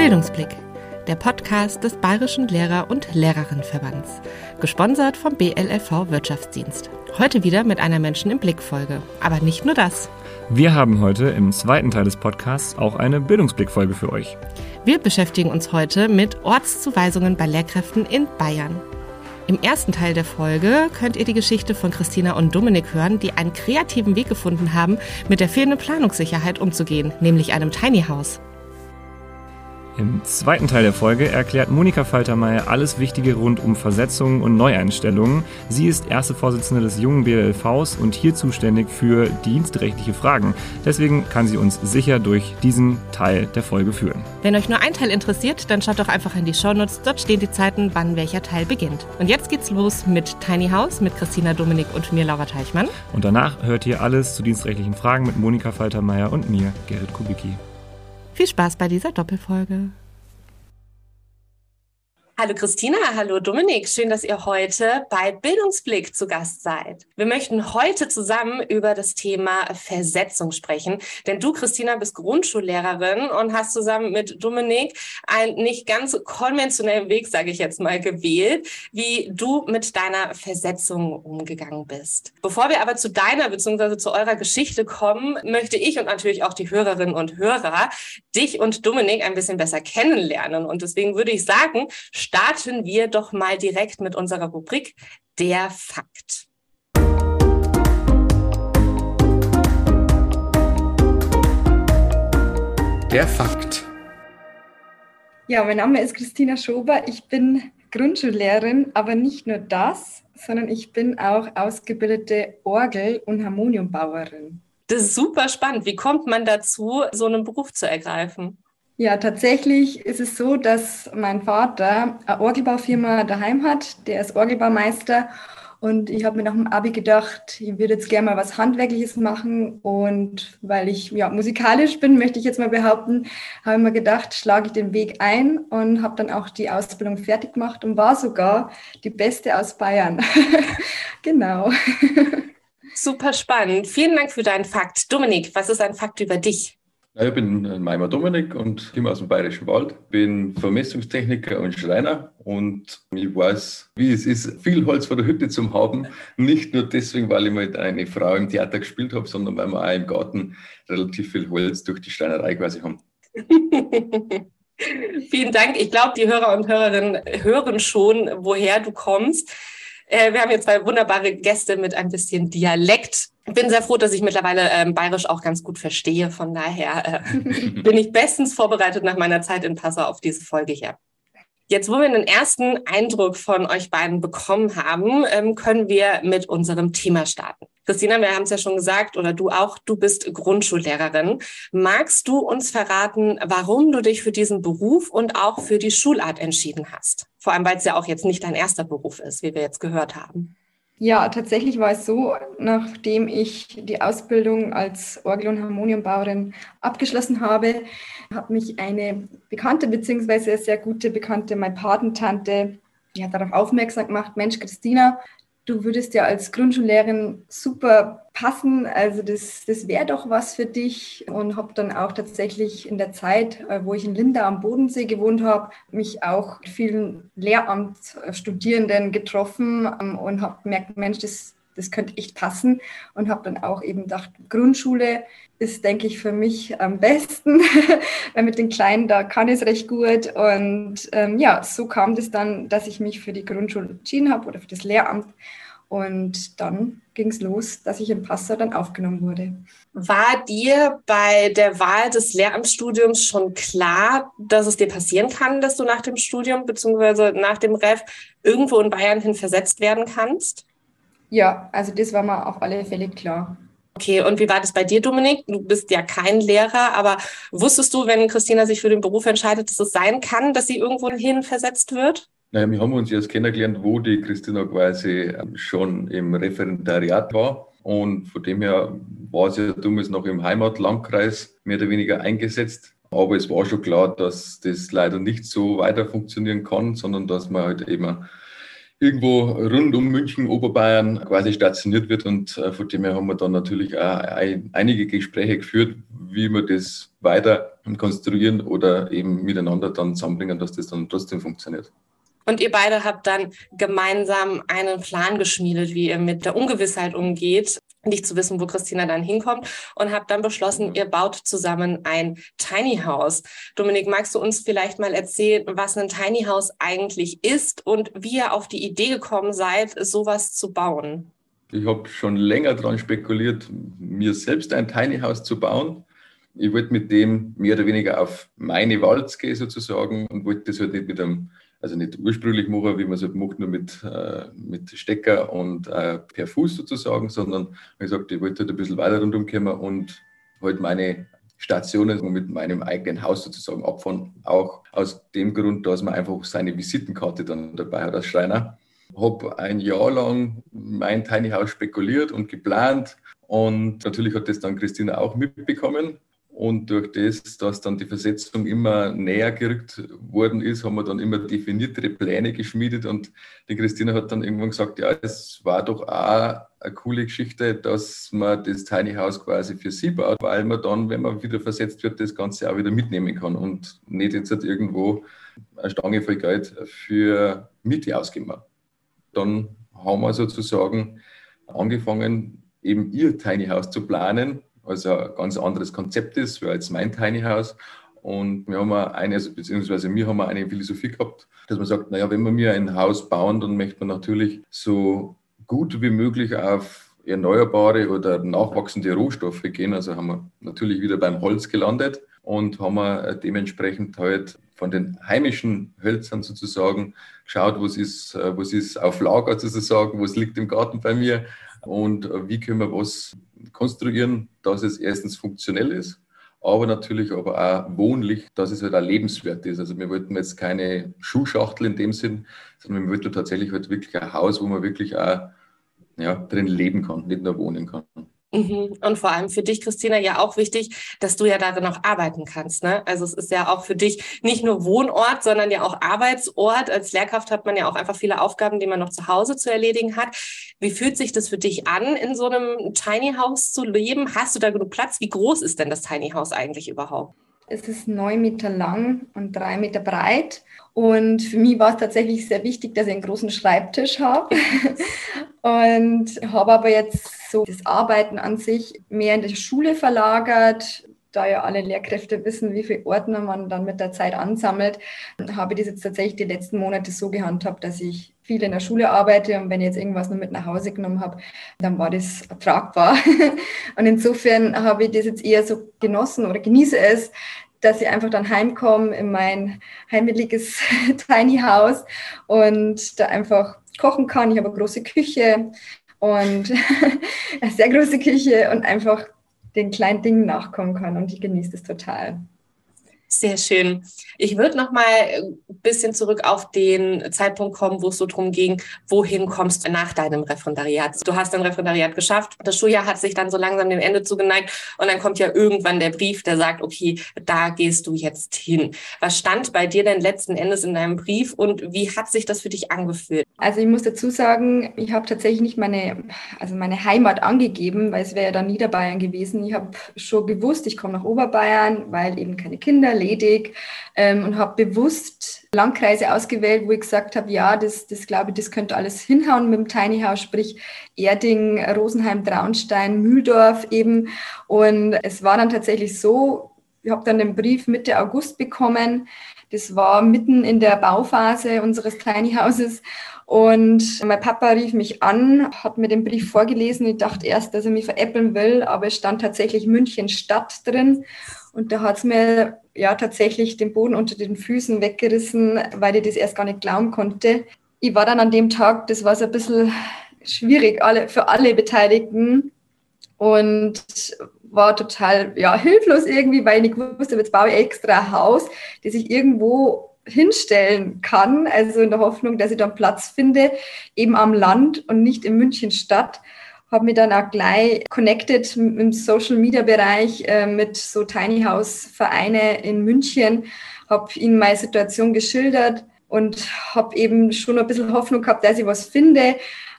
Bildungsblick, der Podcast des Bayerischen Lehrer- und Lehrerinnenverbands, gesponsert vom BLLV Wirtschaftsdienst. Heute wieder mit einer Menschen im Blick Folge, aber nicht nur das. Wir haben heute im zweiten Teil des Podcasts auch eine Bildungsblickfolge für euch. Wir beschäftigen uns heute mit Ortszuweisungen bei Lehrkräften in Bayern. Im ersten Teil der Folge könnt ihr die Geschichte von Christina und Dominik hören, die einen kreativen Weg gefunden haben, mit der fehlenden Planungssicherheit umzugehen, nämlich einem Tiny House. Im zweiten Teil der Folge erklärt Monika Faltermeier alles Wichtige rund um Versetzungen und Neueinstellungen. Sie ist erste Vorsitzende des jungen BLVs und hier zuständig für dienstrechtliche Fragen. Deswegen kann sie uns sicher durch diesen Teil der Folge führen. Wenn euch nur ein Teil interessiert, dann schaut doch einfach in die Shownotes. Dort stehen die Zeiten, wann welcher Teil beginnt. Und jetzt geht's los mit Tiny House mit Christina Dominik und mir, Laura Teichmann. Und danach hört ihr alles zu dienstrechtlichen Fragen mit Monika Faltermeier und mir, Gerrit Kubicki. Viel Spaß bei dieser Doppelfolge. Hallo Christina, hallo Dominik, schön, dass ihr heute bei Bildungsblick zu Gast seid. Wir möchten heute zusammen über das Thema Versetzung sprechen, denn du, Christina, bist Grundschullehrerin und hast zusammen mit Dominik einen nicht ganz konventionellen Weg, sage ich jetzt mal, gewählt, wie du mit deiner Versetzung umgegangen bist. Bevor wir aber zu deiner bzw. zu eurer Geschichte kommen, möchte ich und natürlich auch die Hörerinnen und Hörer dich und Dominik ein bisschen besser kennenlernen. Und deswegen würde ich sagen, starten wir doch mal direkt mit unserer Rubrik Der Fakt. Der Fakt. Ja, mein Name ist Christina Schober. Ich bin Grundschullehrerin, aber nicht nur das, sondern ich bin auch ausgebildete Orgel- und Harmoniumbauerin. Das ist super spannend. Wie kommt man dazu, so einen Beruf zu ergreifen? Ja, tatsächlich ist es so, dass mein Vater eine Orgelbaufirma daheim hat. Der ist Orgelbaumeister. Und ich habe mir nach dem Abi gedacht, ich würde jetzt gerne mal was Handwerkliches machen. Und weil ich ja musikalisch bin, möchte ich jetzt mal behaupten, habe ich mir gedacht, schlage ich den Weg ein und habe dann auch die Ausbildung fertig gemacht und war sogar die Beste aus Bayern. genau. Super spannend. Vielen Dank für deinen Fakt. Dominik, was ist ein Fakt über dich? Ich bin Meimer Dominik und komme aus dem Bayerischen Wald, bin Vermessungstechniker und Schreiner und ich weiß, wie es ist, viel Holz vor der Hütte zu haben. Nicht nur deswegen, weil ich mit einer Frau im Theater gespielt habe, sondern weil wir auch im Garten relativ viel Holz durch die Steinerei quasi haben. Vielen Dank. Ich glaube, die Hörer und Hörerinnen hören schon, woher du kommst. Äh, wir haben hier zwei wunderbare Gäste mit ein bisschen Dialekt. Bin sehr froh, dass ich mittlerweile ähm, Bayerisch auch ganz gut verstehe. Von daher äh, bin ich bestens vorbereitet nach meiner Zeit in Passau auf diese Folge hier. Jetzt, wo wir einen ersten Eindruck von euch beiden bekommen haben, ähm, können wir mit unserem Thema starten. Christina, wir haben es ja schon gesagt, oder du auch, du bist Grundschullehrerin. Magst du uns verraten, warum du dich für diesen Beruf und auch für die Schulart entschieden hast? Vor allem, weil es ja auch jetzt nicht dein erster Beruf ist, wie wir jetzt gehört haben. Ja, tatsächlich war es so, nachdem ich die Ausbildung als Orgel- und Harmoniumbauerin abgeschlossen habe, hat mich eine Bekannte beziehungsweise sehr gute Bekannte, meine Patentante, die hat darauf aufmerksam gemacht, Mensch, Christina, du würdest ja als Grundschullehrerin super passen. Also das, das wäre doch was für dich. Und habe dann auch tatsächlich in der Zeit, äh, wo ich in Linda am Bodensee gewohnt habe, mich auch mit vielen Lehramtsstudierenden getroffen ähm, und habe gemerkt, Mensch, das, das könnte echt passen. Und habe dann auch eben gedacht, Grundschule ist, denke ich, für mich am besten, weil mit den Kleinen, da kann ich es recht gut. Und ähm, ja, so kam das dann, dass ich mich für die Grundschule entschieden habe oder für das Lehramt. Und dann ging es los, dass ich in Passau dann aufgenommen wurde. War dir bei der Wahl des Lehramtsstudiums schon klar, dass es dir passieren kann, dass du nach dem Studium bzw. nach dem Ref irgendwo in Bayern hin versetzt werden kannst? Ja, also das war mir auf alle Fälle klar. Okay, und wie war das bei dir, Dominik? Du bist ja kein Lehrer, aber wusstest du, wenn Christina sich für den Beruf entscheidet, dass es sein kann, dass sie irgendwo hin versetzt wird? Naja, wir haben uns erst kennengelernt, wo die Christina quasi schon im Referendariat war. Und von dem her war sie ja damals noch im Heimatlandkreis mehr oder weniger eingesetzt. Aber es war schon klar, dass das leider nicht so weiter funktionieren kann, sondern dass man halt eben irgendwo rund um München, Oberbayern quasi stationiert wird. Und äh, von dem her haben wir dann natürlich auch einige Gespräche geführt, wie wir das weiter konstruieren oder eben miteinander dann zusammenbringen, dass das dann trotzdem funktioniert. Und ihr beide habt dann gemeinsam einen Plan geschmiedet, wie ihr mit der Ungewissheit umgeht, nicht zu wissen, wo Christina dann hinkommt und habt dann beschlossen, ihr baut zusammen ein Tiny House. Dominik, magst du uns vielleicht mal erzählen, was ein Tiny House eigentlich ist und wie ihr auf die Idee gekommen seid, sowas zu bauen? Ich habe schon länger daran spekuliert, mir selbst ein Tiny House zu bauen. Ich wollte mit dem mehr oder weniger auf meine Walz gehen sozusagen und wollte das halt nicht mit einem also nicht ursprünglich machen, wie man es halt macht, nur mit, äh, mit Stecker und äh, per Fuß sozusagen, sondern wie gesagt, ich wollte halt ein bisschen weiter rundum kommen und halt meine Stationen mit meinem eigenen Haus sozusagen abfahren. Auch aus dem Grund, dass man einfach seine Visitenkarte dann dabei hat als Schreiner. Habe ein Jahr lang mein Tiny House spekuliert und geplant und natürlich hat das dann Christina auch mitbekommen und durch das, dass dann die Versetzung immer näher gerückt worden ist, haben wir dann immer definiertere Pläne geschmiedet. Und die Christina hat dann irgendwann gesagt, ja, es war doch auch eine coole Geschichte, dass man das Tiny House quasi für sie baut, weil man dann, wenn man wieder versetzt wird, das Ganze auch wieder mitnehmen kann und nicht jetzt halt irgendwo eine Stange voll Geld für Miete ausgeben. Dann haben wir sozusagen angefangen, eben ihr Tiny House zu planen also ein ganz anderes Konzept ist, als mein Tiny House. Und wir haben eine, also beziehungsweise wir haben eine Philosophie gehabt, dass man sagt, naja, wenn wir mir ein Haus bauen, dann möchte man natürlich so gut wie möglich auf erneuerbare oder nachwachsende Rohstoffe gehen. Also haben wir natürlich wieder beim Holz gelandet und haben wir dementsprechend halt von den heimischen Hölzern sozusagen geschaut, was ist, was ist auf Lager sozusagen, was liegt im Garten bei mir und wie können wir was konstruieren, dass es erstens funktionell ist, aber natürlich aber auch wohnlich, dass es halt auch lebenswert ist. Also wir wollten jetzt keine Schuhschachtel in dem Sinn, sondern wir wollten tatsächlich halt wirklich ein Haus, wo man wirklich auch ja, drin leben kann, nicht nur wohnen kann. Mhm. Und vor allem für dich, Christina, ja auch wichtig, dass du ja darin auch arbeiten kannst. Ne? Also es ist ja auch für dich nicht nur Wohnort, sondern ja auch Arbeitsort. Als Lehrkraft hat man ja auch einfach viele Aufgaben, die man noch zu Hause zu erledigen hat. Wie fühlt sich das für dich an, in so einem Tiny House zu leben? Hast du da genug Platz? Wie groß ist denn das Tiny House eigentlich überhaupt? Es ist neun Meter lang und drei Meter breit. Und für mich war es tatsächlich sehr wichtig, dass ich einen großen Schreibtisch habe. und habe aber jetzt so das Arbeiten an sich mehr in die Schule verlagert. Da ja alle Lehrkräfte wissen, wie viele Ordner man dann mit der Zeit ansammelt, habe ich das jetzt tatsächlich die letzten Monate so gehandhabt, dass ich viel in der Schule arbeite und wenn ich jetzt irgendwas nur mit nach Hause genommen habe, dann war das tragbar. und insofern habe ich das jetzt eher so genossen oder genieße es, dass ich einfach dann heimkomme in mein heimeliges Tiny House und da einfach kochen kann. Ich habe eine große Küche und eine sehr große Küche und einfach den kleinen Dingen nachkommen kann und ich genieße das total. Sehr schön. Ich würde noch mal ein bisschen zurück auf den Zeitpunkt kommen, wo es so drum ging, wohin kommst du nach deinem Referendariat? Du hast dein Referendariat geschafft. Das Schuljahr hat sich dann so langsam dem Ende zugeneigt und dann kommt ja irgendwann der Brief, der sagt, okay, da gehst du jetzt hin. Was stand bei dir denn letzten Endes in deinem Brief und wie hat sich das für dich angefühlt? Also ich muss dazu sagen, ich habe tatsächlich nicht meine, also meine Heimat angegeben, weil es wäre ja dann Niederbayern gewesen. Ich habe schon gewusst, ich komme nach Oberbayern, weil eben keine Kinder ledig ähm, und habe bewusst Landkreise ausgewählt, wo ich gesagt habe, ja, das, das glaube ich, das könnte alles hinhauen mit dem Tiny House, sprich Erding, Rosenheim, Traunstein, Mühldorf eben. Und es war dann tatsächlich so, ich habe dann den Brief Mitte August bekommen. Das war mitten in der Bauphase unseres Tiny Houses. Und mein Papa rief mich an, hat mir den Brief vorgelesen. Ich dachte erst, dass er mich veräppeln will, aber es stand tatsächlich München Stadt drin. Und da hat es mir ja tatsächlich den Boden unter den Füßen weggerissen, weil ich das erst gar nicht glauben konnte. Ich war dann an dem Tag, das war so ein bisschen schwierig alle, für alle Beteiligten und war total ja, hilflos irgendwie, weil ich nicht wusste, jetzt baue ich extra ein Haus, das ich irgendwo hinstellen kann, also in der Hoffnung, dass ich dann Platz finde, eben am Land und nicht in München Stadt habe mich dann auch gleich connected im Social Media Bereich äh, mit so Tiny House Vereine in München, habe ihnen meine Situation geschildert und habe eben schon ein bisschen Hoffnung gehabt, dass ich was finde.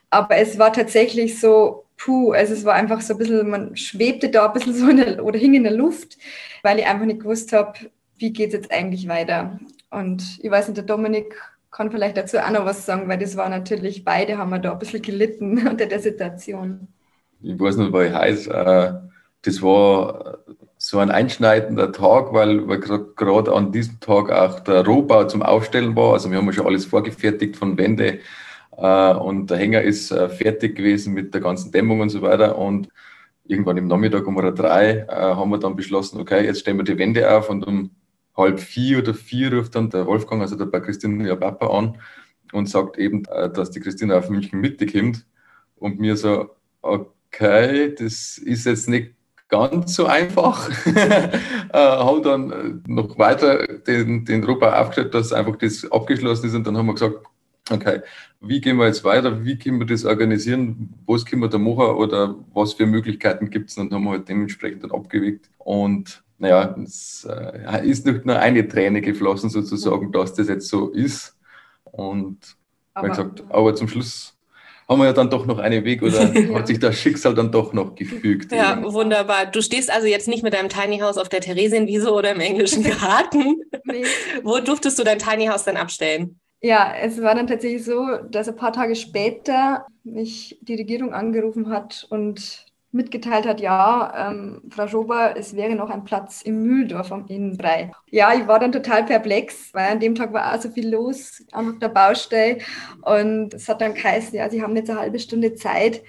Aber es war tatsächlich so, puh, also es war einfach so ein bisschen, man schwebte da ein bisschen so der, oder hing in der Luft, weil ich einfach nicht gewusst habe, wie geht es jetzt eigentlich weiter. Und ich weiß nicht, der Dominik kann vielleicht dazu auch noch was sagen, weil das war natürlich, beide haben wir da ein bisschen gelitten unter der Situation. Ich weiß nicht, weil heiß, äh, das war so ein einschneidender Tag, weil, weil gerade an diesem Tag auch der Rohbau zum Aufstellen war. Also wir haben ja schon alles vorgefertigt von Wände äh, und der Hänger ist äh, fertig gewesen mit der ganzen Dämmung und so weiter. Und irgendwann im Nachmittag um drei haben wir dann beschlossen, okay, jetzt stellen wir die Wände auf und um halb vier oder vier ruft dann der Wolfgang, also der bei Christine ihr Papa an und sagt eben, äh, dass die Christine auf München Mitte kommt. Und mir so, okay, das ist jetzt nicht ganz so einfach. äh, haben dann äh, noch weiter den, den Rohbau aufgestellt, dass einfach das abgeschlossen ist und dann haben wir gesagt, okay, wie gehen wir jetzt weiter, wie können wir das organisieren, was können wir da machen oder was für Möglichkeiten gibt es, dann haben wir halt dementsprechend dann abgewegt und naja, es äh, ist nicht nur eine Träne geflossen sozusagen, dass das jetzt so ist und aber, gesagt, aber zum Schluss haben wir ja dann doch noch einen Weg oder ja. hat sich das Schicksal dann doch noch gefügt. Ja, irgendwie. wunderbar. Du stehst also jetzt nicht mit deinem Tiny House auf der Theresienwiese oder im englischen Garten. nee. Wo durftest du dein Tiny House dann abstellen? Ja, es war dann tatsächlich so, dass ein paar Tage später mich die Regierung angerufen hat und mitgeteilt hat, ja, ähm, Frau Schober, es wäre noch ein Platz im Mühldorf am Inn frei. Ja, ich war dann total perplex, weil an dem Tag war auch so viel los auf der Baustelle und es hat dann geheißen, ja, Sie haben jetzt eine halbe Stunde Zeit,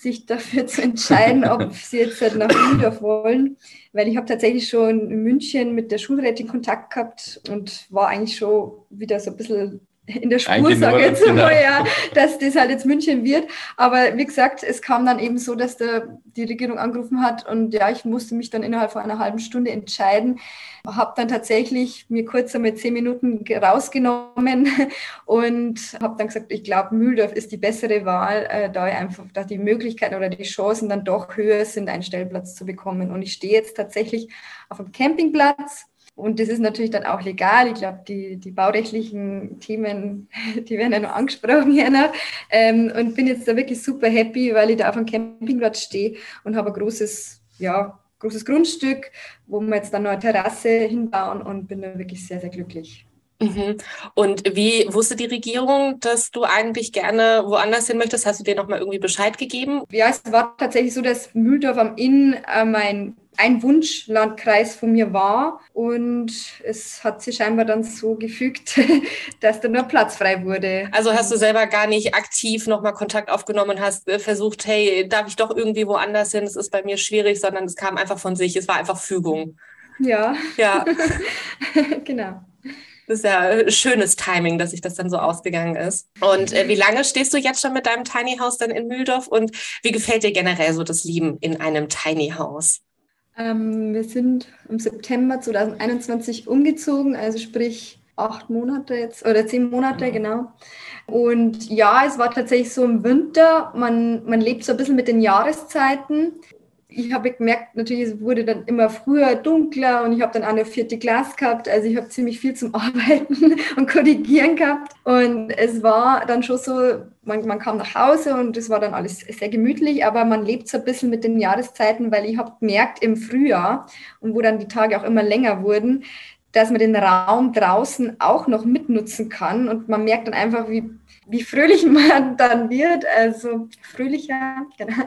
sich dafür zu entscheiden, ob Sie jetzt halt nach Mühldorf wollen, weil ich habe tatsächlich schon in München mit der Schulrätin Kontakt gehabt und war eigentlich schon wieder so ein bisschen in der Spur, sage ich jetzt genau. mal, ja, dass das halt jetzt München wird. Aber wie gesagt, es kam dann eben so, dass der, die Regierung angerufen hat und ja, ich musste mich dann innerhalb von einer halben Stunde entscheiden. Habe dann tatsächlich mir kurz einmal zehn Minuten rausgenommen und habe dann gesagt, ich glaube, Mühldorf ist die bessere Wahl, äh, da einfach da die Möglichkeiten oder die Chancen dann doch höher sind, einen Stellplatz zu bekommen. Und ich stehe jetzt tatsächlich auf einem Campingplatz und das ist natürlich dann auch legal. Ich glaube, die, die baurechtlichen Themen, die werden ja noch angesprochen noch. Ähm, und bin jetzt da wirklich super happy, weil ich da auf einem Campingplatz stehe und habe ein großes, ja, großes Grundstück, wo wir jetzt dann noch eine Terrasse hinbauen und bin da wirklich sehr, sehr glücklich. Mhm. Und wie wusste die Regierung, dass du eigentlich gerne woanders hin möchtest? Hast du dir nochmal irgendwie Bescheid gegeben? Ja, es war tatsächlich so, dass Mühldorf am Inn äh, mein ein Wunschlandkreis von mir war und es hat sich scheinbar dann so gefügt, dass da nur Platz frei wurde. Also hast du selber gar nicht aktiv nochmal Kontakt aufgenommen und hast äh, versucht, hey, darf ich doch irgendwie woanders hin? Es ist bei mir schwierig, sondern es kam einfach von sich. Es war einfach Fügung. Ja. Ja. genau. Das ist ja äh, schönes Timing, dass sich das dann so ausgegangen ist. Und äh, wie lange stehst du jetzt schon mit deinem Tiny House dann in Mühldorf und wie gefällt dir generell so das Leben in einem Tiny House? Ähm, wir sind im September 2021 umgezogen, also sprich acht Monate jetzt oder zehn Monate, ja. genau. Und ja, es war tatsächlich so im Winter, man, man lebt so ein bisschen mit den Jahreszeiten ich habe gemerkt, natürlich, es wurde dann immer früher dunkler und ich habe dann auch eine vierte Glas gehabt. Also ich habe ziemlich viel zum Arbeiten und Korrigieren gehabt. Und es war dann schon so, man, man kam nach Hause und es war dann alles sehr gemütlich, aber man lebt so ein bisschen mit den Jahreszeiten, weil ich habe gemerkt im Frühjahr und wo dann die Tage auch immer länger wurden, dass man den Raum draußen auch noch mitnutzen kann. Und man merkt dann einfach, wie wie fröhlich man dann wird, also fröhlicher. Genau.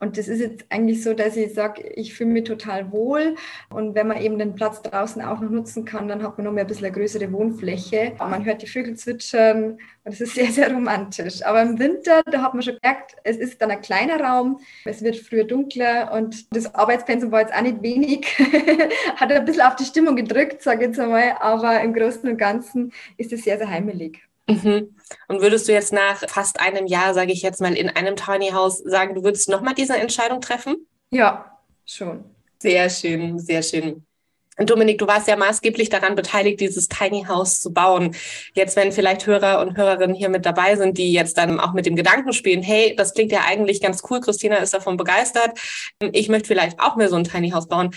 Und das ist jetzt eigentlich so, dass ich sage, ich fühle mich total wohl. Und wenn man eben den Platz draußen auch noch nutzen kann, dann hat man noch mehr ein bisschen eine größere Wohnfläche. Man hört die Vögel zwitschern und es ist sehr, sehr romantisch. Aber im Winter, da hat man schon gemerkt, es ist dann ein kleiner Raum, es wird früher dunkler und das Arbeitspensum war jetzt auch nicht wenig. hat ein bisschen auf die Stimmung gedrückt, sage ich jetzt einmal. Aber im Großen und Ganzen ist es sehr, sehr heimelig. Mhm. Und würdest du jetzt nach fast einem Jahr, sage ich jetzt mal, in einem Tiny House sagen, du würdest nochmal diese Entscheidung treffen? Ja, schon. Sehr schön, sehr schön. Und Dominik, du warst ja maßgeblich daran beteiligt, dieses Tiny House zu bauen. Jetzt, wenn vielleicht Hörer und Hörerinnen hier mit dabei sind, die jetzt dann auch mit dem Gedanken spielen, hey, das klingt ja eigentlich ganz cool, Christina ist davon begeistert, ich möchte vielleicht auch mehr so ein Tiny House bauen.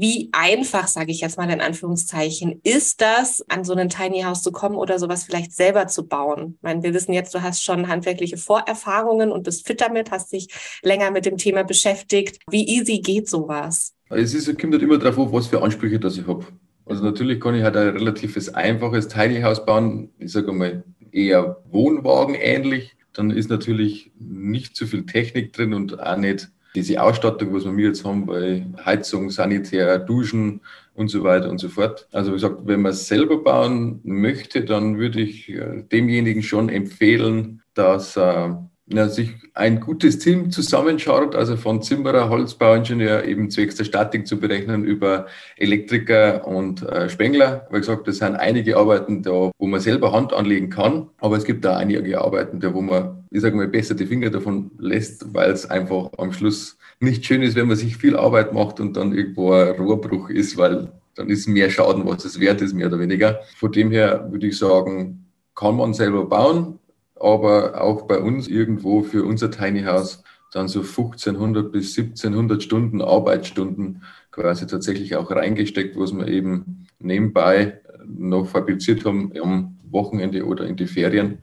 Wie einfach, sage ich jetzt mal in Anführungszeichen, ist das, an so ein Tiny House zu kommen oder sowas vielleicht selber zu bauen? Ich meine, wir wissen jetzt, du hast schon handwerkliche Vorerfahrungen und bist fit damit, hast dich länger mit dem Thema beschäftigt. Wie easy geht sowas? Es ist, kommt halt immer darauf an, was für Ansprüche das ich habe. Also natürlich kann ich halt ein relatives einfaches Tiny House bauen. Ich sage mal eher Wohnwagen ähnlich. Dann ist natürlich nicht zu viel Technik drin und auch nicht diese Ausstattung, was wir jetzt haben, bei Heizung, Sanitär, Duschen und so weiter und so fort. Also wie gesagt, wenn man es selber bauen möchte, dann würde ich äh, demjenigen schon empfehlen, dass er ja, sich ein gutes Team zusammenschaut, also von Zimmerer, Holzbauingenieur eben zwecks der Statik zu berechnen über Elektriker und äh, Spengler. Wie gesagt, das sind einige Arbeiten da, wo man selber Hand anlegen kann, aber es gibt da einige Arbeiten da, wo man, ich sage mal, besser die Finger davon lässt, weil es einfach am Schluss nicht schön ist, wenn man sich viel Arbeit macht und dann irgendwo ein Rohrbruch ist, weil dann ist mehr Schaden, was es wert ist, mehr oder weniger. Von dem her würde ich sagen, kann man selber bauen, aber auch bei uns irgendwo für unser Tiny House dann so 1500 bis 1700 Stunden Arbeitsstunden quasi tatsächlich auch reingesteckt, was wir eben nebenbei noch fabriziert haben am Wochenende oder in die Ferien.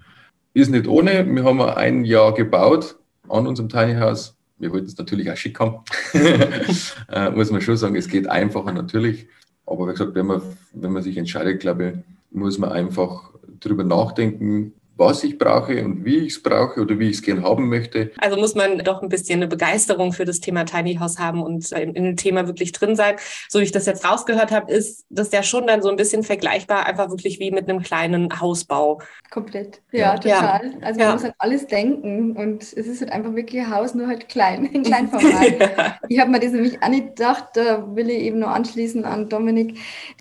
Ist nicht ohne. Wir haben ein Jahr gebaut an unserem Tiny House. Wir wollten es natürlich auch schick haben. äh, muss man schon sagen, es geht einfacher natürlich. Aber wie gesagt, wenn man, wenn man sich entscheidet, glaube ich, muss man einfach darüber nachdenken, was ich brauche und wie ich es brauche oder wie ich es gern haben möchte. Also muss man doch ein bisschen eine Begeisterung für das Thema Tiny House haben und in, in dem Thema wirklich drin sein. So wie ich das jetzt rausgehört habe, ist das ja schon dann so ein bisschen vergleichbar, einfach wirklich wie mit einem kleinen Hausbau. Komplett. Ja, total. Ja. Also man ja. muss halt alles denken und es ist halt einfach wirklich ein Haus, nur halt klein, in Kleinformat. ja. Ich habe mir das nämlich auch nicht gedacht, da will ich eben nur anschließen an Dominik,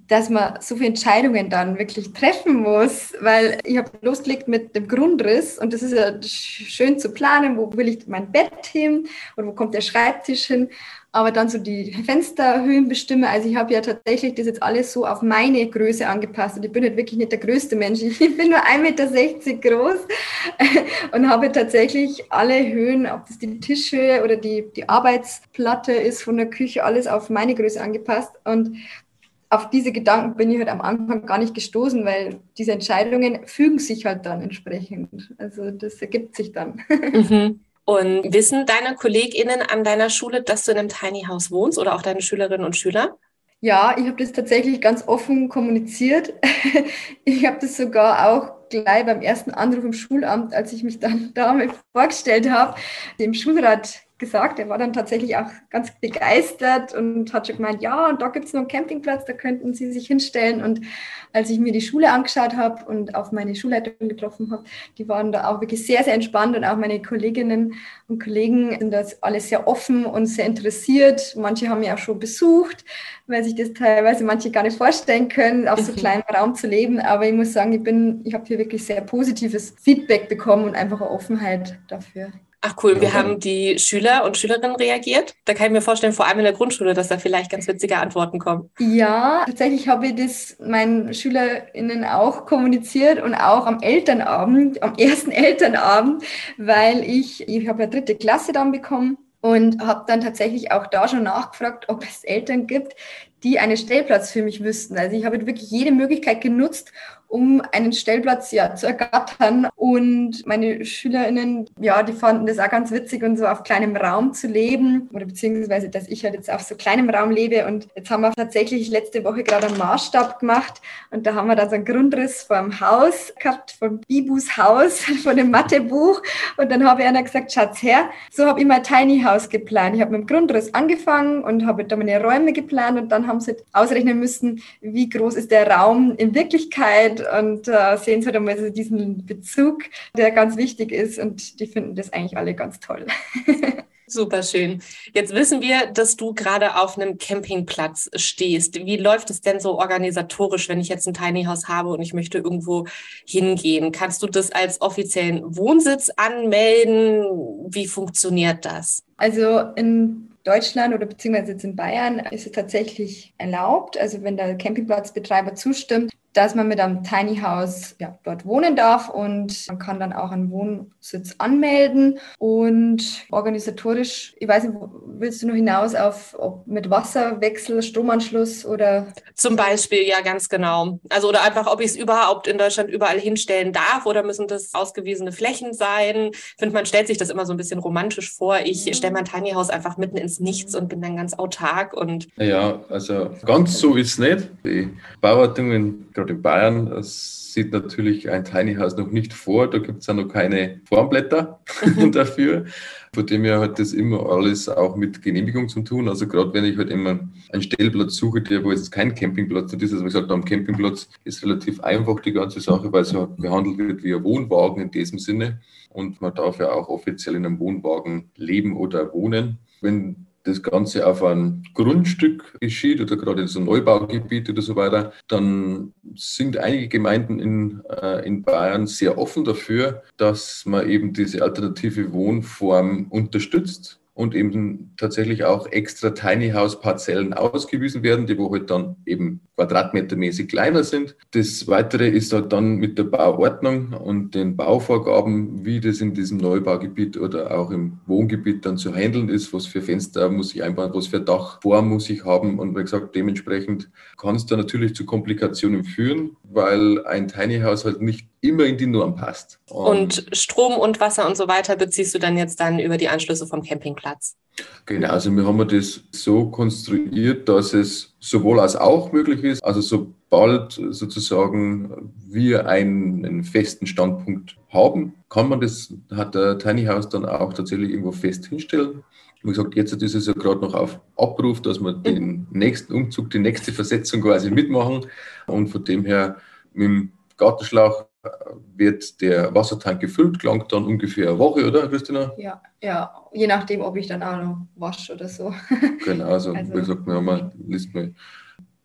dass man so viele Entscheidungen dann wirklich treffen muss, weil ich habe losgelegt mit dem Grundriss und das ist ja schön zu planen, wo will ich mein Bett hin und wo kommt der Schreibtisch hin, aber dann so die Fensterhöhen bestimme. Also ich habe ja tatsächlich das jetzt alles so auf meine Größe angepasst und ich bin halt wirklich nicht der größte Mensch. Ich bin nur 1,60 Meter groß und habe tatsächlich alle Höhen, ob das die Tischhöhe oder die, die Arbeitsplatte ist von der Küche, alles auf meine Größe angepasst und auf diese Gedanken bin ich halt am Anfang gar nicht gestoßen, weil diese Entscheidungen fügen sich halt dann entsprechend. Also das ergibt sich dann. Mhm. Und wissen deine KollegInnen an deiner Schule, dass du in einem Tiny House wohnst oder auch deine Schülerinnen und Schüler? Ja, ich habe das tatsächlich ganz offen kommuniziert. Ich habe das sogar auch gleich beim ersten Anruf im Schulamt, als ich mich dann damit vorgestellt habe, dem Schulrat gesagt. Er war dann tatsächlich auch ganz begeistert und hat schon gemeint, ja, und da gibt es noch einen Campingplatz, da könnten Sie sich hinstellen. Und als ich mir die Schule angeschaut habe und auf meine Schulleitung getroffen habe, die waren da auch wirklich sehr, sehr entspannt und auch meine Kolleginnen und Kollegen sind das alles sehr offen und sehr interessiert. Manche haben mich auch schon besucht, weil sich das teilweise manche gar nicht vorstellen können, auf so mhm. kleinem Raum zu leben. Aber ich muss sagen, ich bin, ich habe hier wirklich sehr positives Feedback bekommen und einfach eine Offenheit dafür. Ach cool, wir haben die Schüler und Schülerinnen reagiert. Da kann ich mir vorstellen, vor allem in der Grundschule, dass da vielleicht ganz witzige Antworten kommen. Ja, tatsächlich habe ich das meinen SchülerInnen auch kommuniziert und auch am Elternabend, am ersten Elternabend, weil ich, ich habe ja dritte Klasse dann bekommen und habe dann tatsächlich auch da schon nachgefragt, ob es Eltern gibt, die einen Stellplatz für mich wüssten. Also ich habe wirklich jede Möglichkeit genutzt, um einen Stellplatz ja, zu ergattern. Und meine SchülerInnen, ja, die fanden das auch ganz witzig und so auf kleinem Raum zu leben oder beziehungsweise, dass ich halt jetzt auf so kleinem Raum lebe. Und jetzt haben wir tatsächlich letzte Woche gerade einen Maßstab gemacht und da haben wir dann so einen Grundriss vom Haus gehabt, vom Bibus Haus, von dem Mathebuch. Und dann habe ich einer gesagt, Schatz her, so habe ich mein Tiny House geplant. Ich habe mit dem Grundriss angefangen und habe da meine Räume geplant und dann haben sie ausrechnen müssen, wie groß ist der Raum in Wirklichkeit und äh, sehen so einmal so diesen Bezug, der ganz wichtig ist und die finden das eigentlich alle ganz toll. Super schön. Jetzt wissen wir, dass du gerade auf einem Campingplatz stehst. Wie läuft es denn so organisatorisch, wenn ich jetzt ein Tiny House habe und ich möchte irgendwo hingehen? Kannst du das als offiziellen Wohnsitz anmelden? Wie funktioniert das? Also in Deutschland oder beziehungsweise jetzt in Bayern ist es tatsächlich erlaubt. Also wenn der Campingplatzbetreiber zustimmt, dass man mit einem Tiny House ja, dort wohnen darf und man kann dann auch einen Wohnsitz anmelden und organisatorisch, ich weiß nicht, willst du noch hinaus auf ob mit Wasserwechsel, Stromanschluss oder? Zum Beispiel, ja, ganz genau. Also oder einfach, ob ich es überhaupt in Deutschland überall hinstellen darf oder müssen das ausgewiesene Flächen sein? Ich finde, man stellt sich das immer so ein bisschen romantisch vor. Ich mhm. stelle mein Tiny House einfach mitten ins Nichts und bin dann ganz autark und. Ja, also ganz so ist es nicht. Die Bauordnungen gerade in Bayern, sieht natürlich ein Tiny House noch nicht vor. Da gibt es ja noch keine Formblätter dafür. Von dem her hat das immer alles auch mit Genehmigung zu tun. Also gerade wenn ich halt immer einen Stellplatz suche, der wo jetzt kein Campingplatz ist, also wie gesagt, am Campingplatz ist relativ einfach die ganze Sache, weil es ja behandelt wird wie ein Wohnwagen in diesem Sinne. Und man darf ja auch offiziell in einem Wohnwagen leben oder wohnen. Wenn das Ganze auf ein Grundstück geschieht oder gerade in so Neubaugebiet oder so weiter, dann sind einige Gemeinden in, äh, in Bayern sehr offen dafür, dass man eben diese alternative Wohnform unterstützt und eben tatsächlich auch extra Tiny House Parzellen ausgewiesen werden, die wo halt dann eben quadratmetermäßig kleiner sind. Das Weitere ist halt dann mit der Bauordnung und den Bauvorgaben, wie das in diesem Neubaugebiet oder auch im Wohngebiet dann zu handeln ist, was für Fenster muss ich einbauen, was für Dachform muss ich haben und wie gesagt, dementsprechend kann es da natürlich zu Komplikationen führen, weil ein Tiny House halt nicht immer in die Norm passt. Und, und Strom und Wasser und so weiter beziehst du dann jetzt dann über die Anschlüsse vom Campingplatz? Genau, also wir haben das so konstruiert, dass es sowohl als auch möglich ist, also sobald sozusagen wir einen, einen, festen Standpunkt haben, kann man das, hat der Tiny House dann auch tatsächlich irgendwo fest hinstellen. Wie gesagt, jetzt ist es ja gerade noch auf Abruf, dass wir den nächsten Umzug, die nächste Versetzung quasi mitmachen. Und von dem her mit dem Gartenschlauch wird der Wassertank gefüllt, gelangt dann ungefähr eine Woche, oder Christina? Ja, ja, je nachdem, ob ich dann auch noch wasche oder so. Genau, also, also wie gesagt, wir haben eine Liste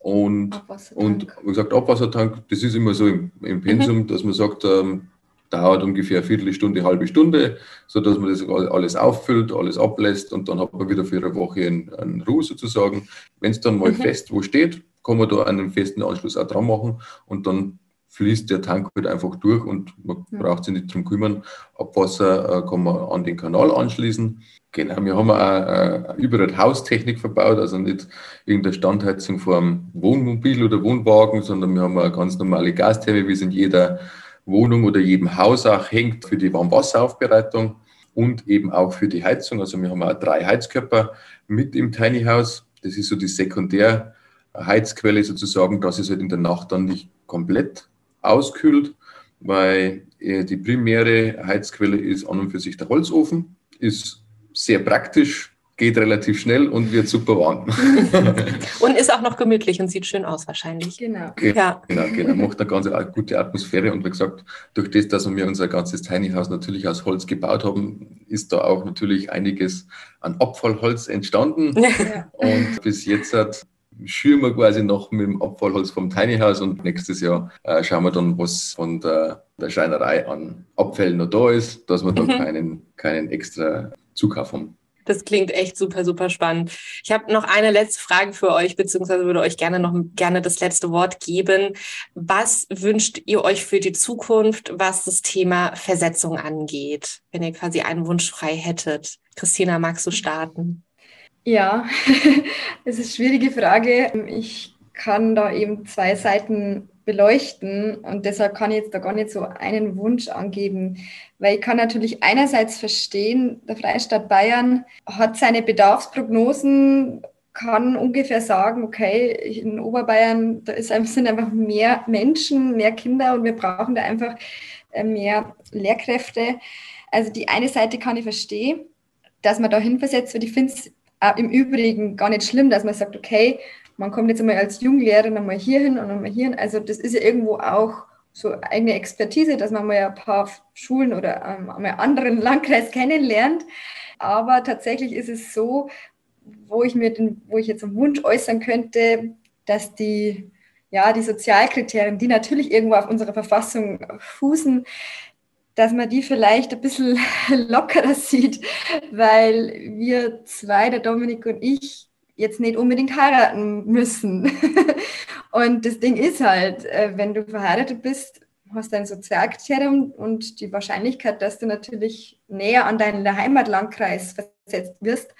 und, und wie gesagt, Abwassertank, das ist immer so im, im Pensum, mhm. dass man sagt, ähm, dauert ungefähr eine Viertelstunde, eine halbe Stunde, sodass man das alles auffüllt, alles ablässt und dann hat man wieder für eine Woche einen, Ruhe sozusagen. Wenn es dann mal mhm. fest wo steht, kann man da einen festen Anschluss auch dran machen und dann fließt der Tank halt einfach durch und man ja. braucht sich nicht drum kümmern. Abwasser äh, kann man an den Kanal anschließen. Genau, wir haben auch äh, überall Haustechnik verbaut, also nicht irgendeine Standheizung vor einem Wohnmobil oder Wohnwagen, sondern wir haben eine ganz normale Gastherme, wie es in jeder Wohnung oder jedem Haus auch hängt für die Warmwasseraufbereitung und eben auch für die Heizung. Also wir haben auch drei Heizkörper mit im Tiny House. Das ist so die Sekundärheizquelle sozusagen, dass es halt in der Nacht dann nicht komplett auskühlt, weil äh, die primäre Heizquelle ist an und für sich der Holzofen, ist sehr praktisch, geht relativ schnell und wird super warm. und ist auch noch gemütlich und sieht schön aus wahrscheinlich. Genau. Ja. Genau, genau. Macht eine ganz gute Atmosphäre und wie gesagt, durch das, dass wir unser ganzes Tiny House natürlich aus Holz gebaut haben, ist da auch natürlich einiges an Abfallholz entstanden. Ja. Und bis jetzt hat schüren wir quasi noch mit dem Abfallholz vom Tiny House und nächstes Jahr äh, schauen wir dann, was von der, der Schreinerei an Abfällen noch da ist, dass wir mhm. da keinen, keinen extra Zukauf haben. Das klingt echt super, super spannend. Ich habe noch eine letzte Frage für euch, beziehungsweise würde euch gerne noch gerne das letzte Wort geben. Was wünscht ihr euch für die Zukunft, was das Thema Versetzung angeht, wenn ihr quasi einen Wunsch frei hättet? Christina, magst du starten? Ja, es ist eine schwierige Frage. Ich kann da eben zwei Seiten beleuchten und deshalb kann ich jetzt da gar nicht so einen Wunsch angeben, weil ich kann natürlich einerseits verstehen, der Freistaat Bayern hat seine Bedarfsprognosen, kann ungefähr sagen, okay, in Oberbayern, da sind einfach mehr Menschen, mehr Kinder und wir brauchen da einfach äh, mehr Lehrkräfte. Also die eine Seite kann ich verstehen, dass man da hinversetzt wird. Ich finde es äh, im Übrigen gar nicht schlimm, dass man sagt, okay, man kommt jetzt einmal als Junglehrer einmal hier hin und einmal hier hin. Also das ist ja irgendwo auch so eigene Expertise, dass man mal ein paar Schulen oder ähm, einmal anderen Landkreis kennenlernt. Aber tatsächlich ist es so, wo ich mir den, wo ich jetzt einen Wunsch äußern könnte, dass die, ja, die Sozialkriterien, die natürlich irgendwo auf unserer Verfassung fußen, dass man die vielleicht ein bisschen lockerer sieht, weil wir zwei, der Dominik und ich, jetzt nicht unbedingt heiraten müssen. Und das Ding ist halt, äh, wenn du verheiratet bist, hast du ein Sozialkriterium und die Wahrscheinlichkeit, dass du natürlich näher an deinen Heimatlandkreis versetzt wirst,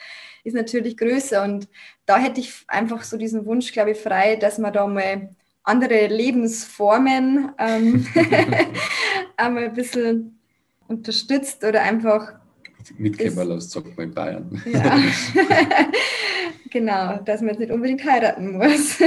ist natürlich größer. Und da hätte ich einfach so diesen Wunsch, glaube ich, frei, dass man da mal andere Lebensformen ähm, einmal ein bisschen unterstützt oder einfach Mitkämmerlos sagt man in Bayern. Ja. genau, dass man jetzt nicht unbedingt heiraten muss.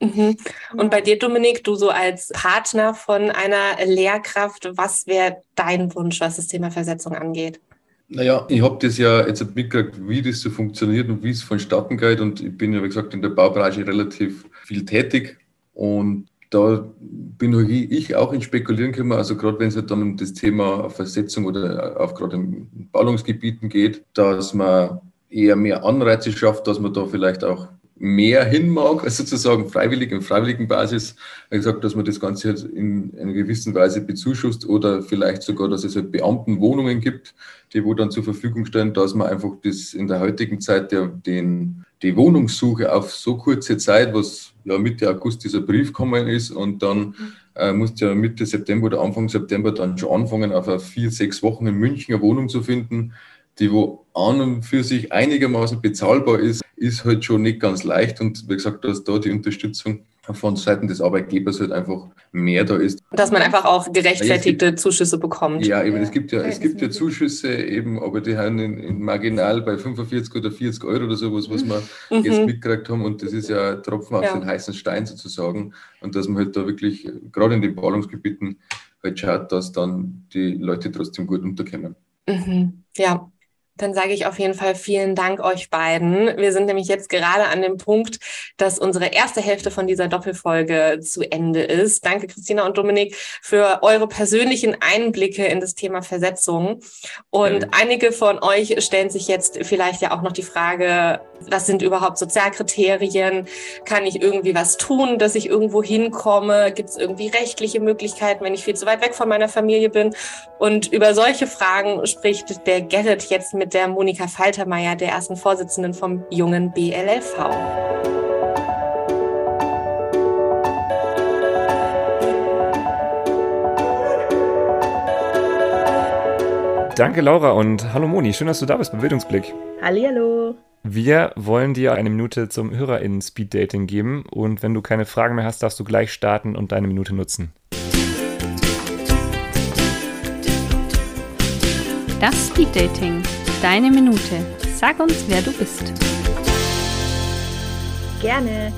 mhm. Und bei dir, Dominik, du so als Partner von einer Lehrkraft, was wäre dein Wunsch, was das Thema Versetzung angeht? Naja, ich habe das ja jetzt mitgekriegt, wie das so funktioniert und wie es vonstatten geht. Und ich bin ja, wie gesagt, in der Baubranche relativ viel tätig. Und da bin ich auch ins Spekulieren gekommen, also gerade wenn es halt dann um das Thema Versetzung oder auch gerade in Ballungsgebieten geht, dass man eher mehr Anreize schafft, dass man da vielleicht auch mehr hin mag, also sozusagen freiwillig, in freiwilligen Basis, wie gesagt, dass man das Ganze halt in einer gewissen Weise bezuschusst oder vielleicht sogar, dass es halt Beamtenwohnungen gibt, die wo dann zur Verfügung stehen, dass man einfach das in der heutigen Zeit der, den, die Wohnungssuche auf so kurze Zeit, was ja Mitte August dieser Brief gekommen ist und dann mhm. äh, musst ja Mitte September oder Anfang September dann schon anfangen, auf vier, sechs Wochen in München eine Wohnung zu finden, die wo an und für sich einigermaßen bezahlbar ist, ist halt schon nicht ganz leicht. Und wie gesagt, dass da die Unterstützung von Seiten des Arbeitgebers halt einfach mehr da ist. Dass man einfach auch gerechtfertigte gibt, Zuschüsse bekommt. Ja, eben, es gibt ja, es gibt ja Zuschüsse eben, aber die haben in, in marginal bei 45 oder 40 Euro oder sowas, was wir mhm. jetzt mitgekriegt haben. Und das ist ja ein Tropfen auf ja. den heißen Stein sozusagen. Und dass man halt da wirklich, gerade in den Ballungsgebieten, halt schaut, dass dann die Leute trotzdem gut unterkommen. Mhm. Ja, dann sage ich auf jeden Fall vielen Dank euch beiden. Wir sind nämlich jetzt gerade an dem Punkt, dass unsere erste Hälfte von dieser Doppelfolge zu Ende ist. Danke, Christina und Dominik, für eure persönlichen Einblicke in das Thema Versetzung. Und ja. einige von euch stellen sich jetzt vielleicht ja auch noch die Frage, was sind überhaupt Sozialkriterien? Kann ich irgendwie was tun, dass ich irgendwo hinkomme? Gibt es irgendwie rechtliche Möglichkeiten, wenn ich viel zu weit weg von meiner Familie bin? Und über solche Fragen spricht der Gerrit jetzt mit der Monika Faltermeier, der ersten Vorsitzenden vom jungen BLLV. Danke, Laura, und hallo Moni. Schön, dass du da bist beim Bildungsblick. Hallihallo. Wir wollen dir eine Minute zum HörerInnen Speed Dating geben und wenn du keine Fragen mehr hast, darfst du gleich starten und deine Minute nutzen. Das Speed Dating. Deine Minute. Sag uns, wer du bist. Gerne.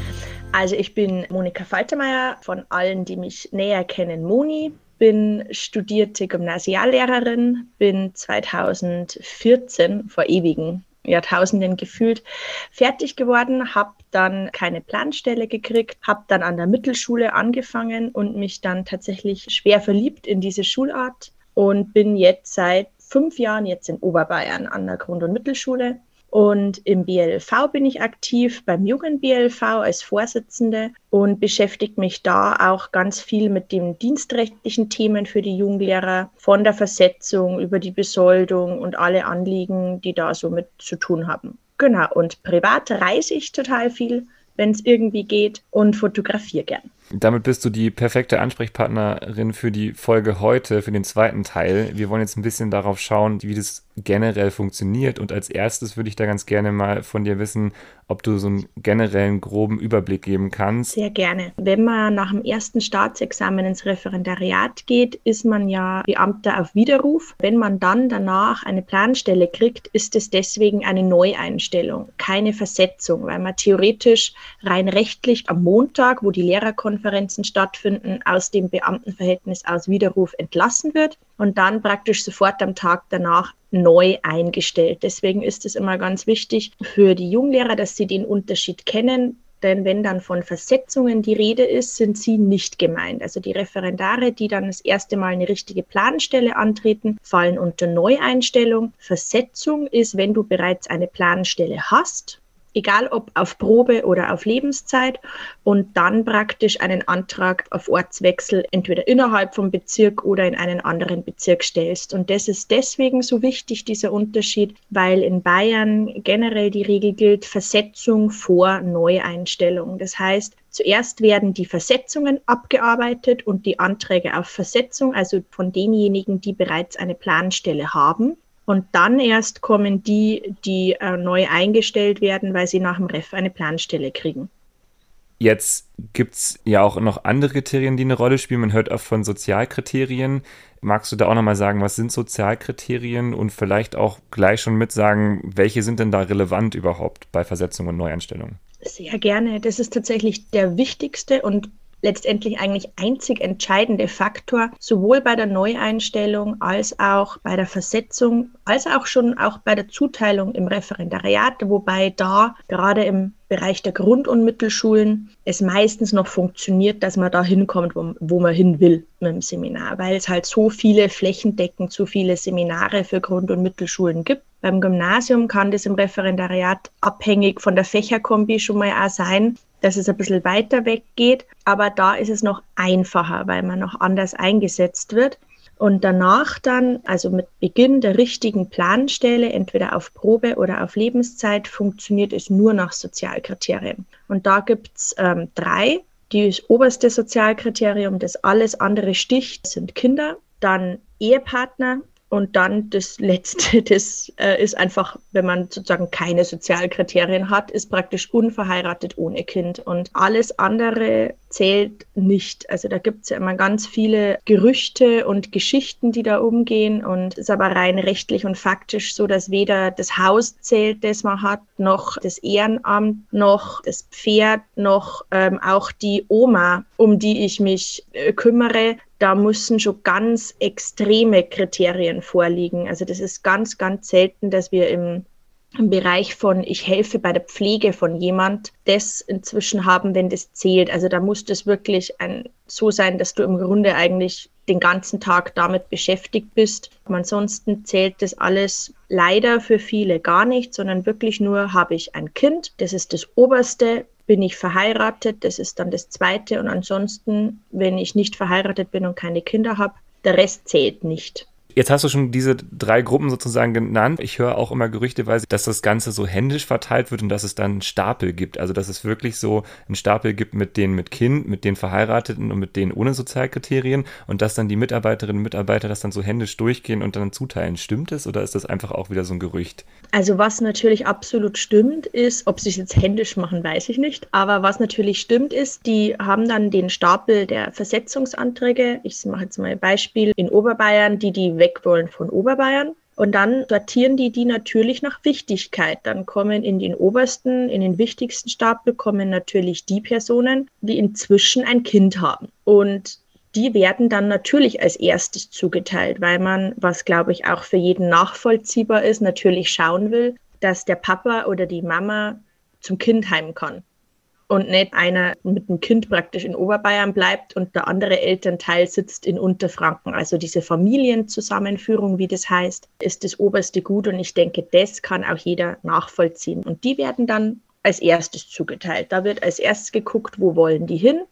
Also ich bin Monika Faltermeier, von allen, die mich näher kennen, Moni. Bin studierte Gymnasiallehrerin, bin 2014 vor ewigen Jahrtausenden gefühlt fertig geworden, habe dann keine Planstelle gekriegt, habe dann an der Mittelschule angefangen und mich dann tatsächlich schwer verliebt in diese Schulart und bin jetzt seit fünf Jahren jetzt in Oberbayern an der Grund- und Mittelschule und im BLV bin ich aktiv, beim Jugend-BLV als Vorsitzende und beschäftige mich da auch ganz viel mit den dienstrechtlichen Themen für die Jugendlehrer, von der Versetzung über die Besoldung und alle Anliegen, die da so mit zu tun haben. Genau, und privat reise ich total viel, wenn es irgendwie geht und fotografiere gern. Damit bist du die perfekte Ansprechpartnerin für die Folge heute, für den zweiten Teil. Wir wollen jetzt ein bisschen darauf schauen, wie das generell funktioniert. Und als erstes würde ich da ganz gerne mal von dir wissen, ob du so einen generellen groben Überblick geben kannst. Sehr gerne. Wenn man nach dem ersten Staatsexamen ins Referendariat geht, ist man ja Beamter auf Widerruf. Wenn man dann danach eine Planstelle kriegt, ist es deswegen eine Neueinstellung, keine Versetzung, weil man theoretisch rein rechtlich am Montag, wo die Lehrerkonferenzen stattfinden, aus dem Beamtenverhältnis aus Widerruf entlassen wird und dann praktisch sofort am Tag danach neu eingestellt. Deswegen ist es immer ganz wichtig für die Junglehrer, dass sie den Unterschied kennen. Denn wenn dann von Versetzungen die Rede ist, sind sie nicht gemeint. Also die Referendare, die dann das erste Mal eine richtige Planstelle antreten, fallen unter Neueinstellung. Versetzung ist, wenn du bereits eine Planstelle hast egal ob auf Probe oder auf Lebenszeit und dann praktisch einen Antrag auf Ortswechsel entweder innerhalb vom Bezirk oder in einen anderen Bezirk stellst. Und das ist deswegen so wichtig, dieser Unterschied, weil in Bayern generell die Regel gilt, Versetzung vor Neueinstellung. Das heißt, Zuerst werden die Versetzungen abgearbeitet und die Anträge auf Versetzung, also von denjenigen, die bereits eine Planstelle haben. Und dann erst kommen die, die äh, neu eingestellt werden, weil sie nach dem Ref eine Planstelle kriegen. Jetzt gibt es ja auch noch andere Kriterien, die eine Rolle spielen. Man hört oft von Sozialkriterien. Magst du da auch nochmal sagen, was sind Sozialkriterien und vielleicht auch gleich schon mit sagen, welche sind denn da relevant überhaupt bei Versetzung und Neueinstellung? Sehr gerne. Das ist tatsächlich der wichtigste und letztendlich eigentlich einzig entscheidende Faktor, sowohl bei der Neueinstellung als auch bei der Versetzung, als auch schon auch bei der Zuteilung im Referendariat, wobei da gerade im Bereich der Grund- und Mittelschulen es meistens noch funktioniert, dass man da hinkommt, wo, wo man hin will mit dem Seminar, weil es halt so viele flächendeckend, so viele Seminare für Grund- und Mittelschulen gibt. Beim Gymnasium kann das im Referendariat abhängig von der Fächerkombi schon mal auch sein, dass es ein bisschen weiter weg geht. Aber da ist es noch einfacher, weil man noch anders eingesetzt wird. Und danach dann, also mit Beginn der richtigen Planstelle, entweder auf Probe oder auf Lebenszeit, funktioniert es nur nach Sozialkriterien. Und da gibt's ähm, drei. Das oberste Sozialkriterium, das alles andere sticht, sind Kinder, dann Ehepartner und dann das Letzte, das äh, ist einfach, wenn man sozusagen keine Sozialkriterien hat, ist praktisch unverheiratet ohne Kind. Und alles andere zählt nicht. Also da gibt es ja immer ganz viele Gerüchte und Geschichten, die da umgehen. Und es ist aber rein rechtlich und faktisch so, dass weder das Haus zählt, das man hat, noch das Ehrenamt, noch das Pferd, noch ähm, auch die Oma, um die ich mich äh, kümmere, da müssen schon ganz extreme Kriterien vorliegen. Also das ist ganz, ganz selten, dass wir im, im Bereich von ich helfe bei der Pflege von jemand das inzwischen haben, wenn das zählt. Also da muss das wirklich ein, so sein, dass du im Grunde eigentlich den ganzen Tag damit beschäftigt bist. ansonsten zählt das alles leider für viele gar nicht, sondern wirklich nur habe ich ein Kind, das ist das Oberste, bin ich verheiratet, das ist dann das Zweite. Und ansonsten, wenn ich nicht verheiratet bin und keine Kinder habe, der Rest zählt nicht. Jetzt hast du schon diese drei Gruppen sozusagen genannt. Ich höre auch immer gerüchteweise, dass das Ganze so händisch verteilt wird und dass es dann einen Stapel gibt. Also dass es wirklich so einen Stapel gibt mit denen mit Kind, mit den Verheirateten und mit denen ohne Sozialkriterien und dass dann die Mitarbeiterinnen und Mitarbeiter das dann so händisch durchgehen und dann zuteilen. Stimmt es oder ist das einfach auch wieder so ein Gerücht? Also was natürlich absolut stimmt ist, ob sie es jetzt händisch machen, weiß ich nicht. Aber was natürlich stimmt ist, die haben dann den Stapel der Versetzungsanträge. Ich mache jetzt mal ein Beispiel in Oberbayern, die die weg wollen von Oberbayern. Und dann sortieren die die natürlich nach Wichtigkeit. Dann kommen in den obersten, in den wichtigsten Stapel kommen natürlich die Personen, die inzwischen ein Kind haben. Und die werden dann natürlich als erstes zugeteilt, weil man, was glaube ich auch für jeden nachvollziehbar ist, natürlich schauen will, dass der Papa oder die Mama zum Kind heim kann und nicht einer mit dem Kind praktisch in Oberbayern bleibt und der andere Elternteil sitzt in Unterfranken. Also diese Familienzusammenführung, wie das heißt, ist das oberste Gut und ich denke, das kann auch jeder nachvollziehen. Und die werden dann als erstes zugeteilt. Da wird als erstes geguckt, wo wollen die hin,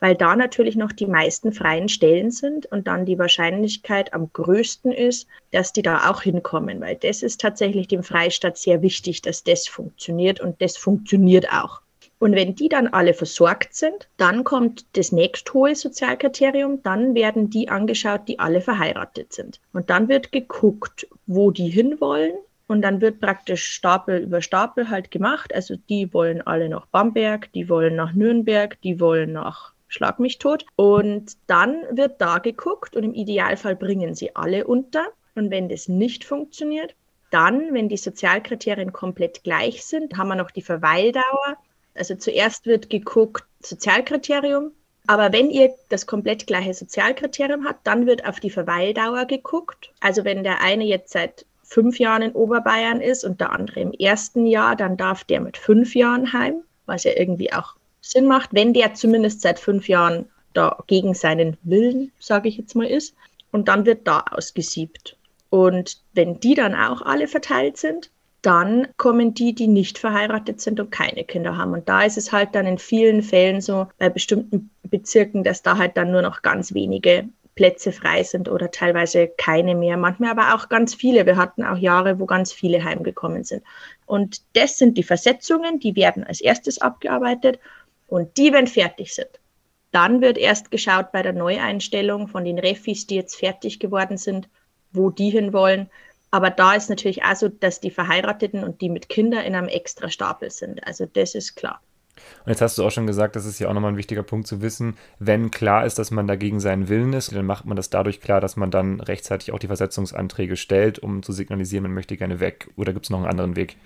weil da natürlich noch die meisten freien Stellen sind und dann die Wahrscheinlichkeit am größten ist, dass die da auch hinkommen, weil das ist tatsächlich dem Freistaat sehr wichtig, dass das funktioniert und das funktioniert auch. Und wenn die dann alle versorgt sind, dann kommt das nächsthohe Sozialkriterium, dann werden die angeschaut, die alle verheiratet sind. Und dann wird geguckt, wo die hinwollen. Und dann wird praktisch Stapel über Stapel halt gemacht. Also die wollen alle nach Bamberg, die wollen nach Nürnberg, die wollen nach Schlag mich tot. Und dann wird da geguckt und im Idealfall bringen sie alle unter. Und wenn das nicht funktioniert, dann, wenn die Sozialkriterien komplett gleich sind, haben wir noch die Verweildauer. Also zuerst wird geguckt, Sozialkriterium. Aber wenn ihr das komplett gleiche Sozialkriterium habt, dann wird auf die Verweildauer geguckt. Also wenn der eine jetzt seit fünf Jahren in Oberbayern ist und der andere im ersten Jahr, dann darf der mit fünf Jahren heim, was ja irgendwie auch Sinn macht, wenn der zumindest seit fünf Jahren da gegen seinen Willen, sage ich jetzt mal, ist. Und dann wird da ausgesiebt. Und wenn die dann auch alle verteilt sind, dann kommen die, die nicht verheiratet sind und keine Kinder haben. Und da ist es halt dann in vielen Fällen so, bei bestimmten Bezirken, dass da halt dann nur noch ganz wenige Plätze frei sind oder teilweise keine mehr. Manchmal aber auch ganz viele. Wir hatten auch Jahre, wo ganz viele heimgekommen sind. Und das sind die Versetzungen, die werden als erstes abgearbeitet und die, wenn fertig sind. Dann wird erst geschaut bei der Neueinstellung von den Refis, die jetzt fertig geworden sind, wo die hinwollen. Aber da ist natürlich auch so, dass die Verheirateten und die mit Kindern in einem extra Stapel sind. Also das ist klar. Und jetzt hast du auch schon gesagt, das ist ja auch nochmal ein wichtiger Punkt zu wissen, wenn klar ist, dass man dagegen seinen Willen ist, dann macht man das dadurch klar, dass man dann rechtzeitig auch die Versetzungsanträge stellt, um zu signalisieren, man möchte gerne weg. Oder gibt es noch einen anderen Weg?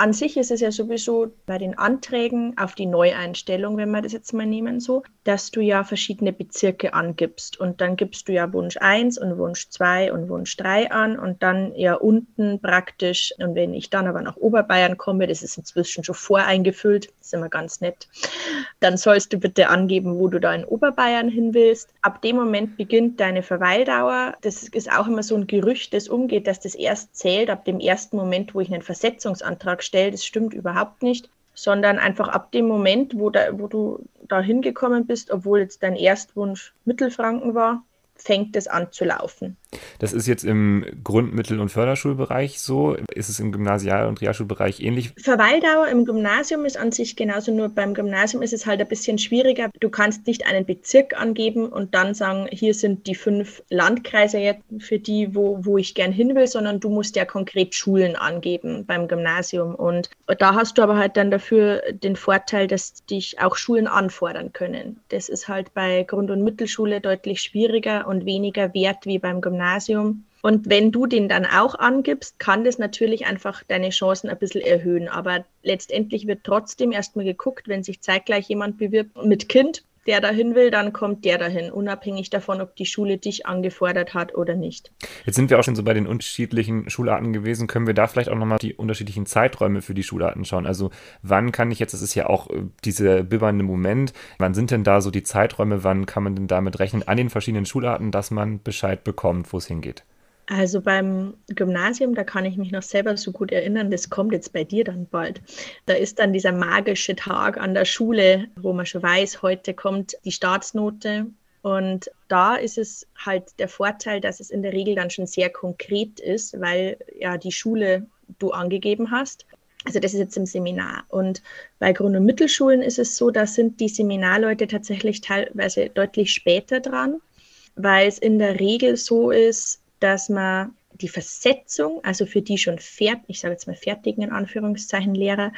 An sich ist es ja sowieso bei den Anträgen auf die Neueinstellung, wenn wir das jetzt mal nehmen, so, dass du ja verschiedene Bezirke angibst und dann gibst du ja Wunsch 1 und Wunsch 2 und Wunsch 3 an und dann ja unten praktisch, und wenn ich dann aber nach Oberbayern komme, das ist inzwischen schon voreingefüllt, ist immer ganz nett, dann sollst du bitte angeben, wo du da in Oberbayern hin willst. Ab dem Moment beginnt deine Verweildauer. Das ist auch immer so ein Gerücht, das umgeht, dass das erst zählt ab dem ersten Moment, wo ich einen Versetzungsantrag stelle. Das stimmt überhaupt nicht sondern einfach ab dem Moment, wo, da, wo du da hingekommen bist, obwohl jetzt dein Erstwunsch Mittelfranken war, fängt es an zu laufen. Das ist jetzt im Grundmittel- und Förderschulbereich so. Ist es im Gymnasial- und Realschulbereich ähnlich? Verweildauer im Gymnasium ist an sich genauso, nur beim Gymnasium ist es halt ein bisschen schwieriger. Du kannst nicht einen Bezirk angeben und dann sagen, hier sind die fünf Landkreise jetzt für die, wo, wo ich gern hin will, sondern du musst ja konkret Schulen angeben beim Gymnasium. Und da hast du aber halt dann dafür den Vorteil, dass dich auch Schulen anfordern können. Das ist halt bei Grund- und Mittelschule deutlich schwieriger und weniger wert wie beim Gymnasium. Gymnasium. Und wenn du den dann auch angibst, kann das natürlich einfach deine Chancen ein bisschen erhöhen. Aber letztendlich wird trotzdem erstmal geguckt, wenn sich zeitgleich jemand bewirbt mit Kind, der dahin will, dann kommt der dahin, unabhängig davon, ob die Schule dich angefordert hat oder nicht. Jetzt sind wir auch schon so bei den unterschiedlichen Schularten gewesen. Können wir da vielleicht auch nochmal die unterschiedlichen Zeiträume für die Schularten schauen? Also wann kann ich jetzt, das ist ja auch äh, dieser bibbernde Moment, wann sind denn da so die Zeiträume, wann kann man denn damit rechnen an den verschiedenen Schularten, dass man Bescheid bekommt, wo es hingeht? Also beim Gymnasium, da kann ich mich noch selber so gut erinnern, das kommt jetzt bei dir dann bald. Da ist dann dieser magische Tag an der Schule, wo man schon weiß, heute kommt die Staatsnote. Und da ist es halt der Vorteil, dass es in der Regel dann schon sehr konkret ist, weil ja die Schule du angegeben hast. Also das ist jetzt im Seminar. Und bei Grund- und Mittelschulen ist es so, da sind die Seminarleute tatsächlich teilweise deutlich später dran, weil es in der Regel so ist, dass man die Versetzung, also für die schon fertig, ich sage jetzt mal fertigen in Anführungszeichen Lehrer,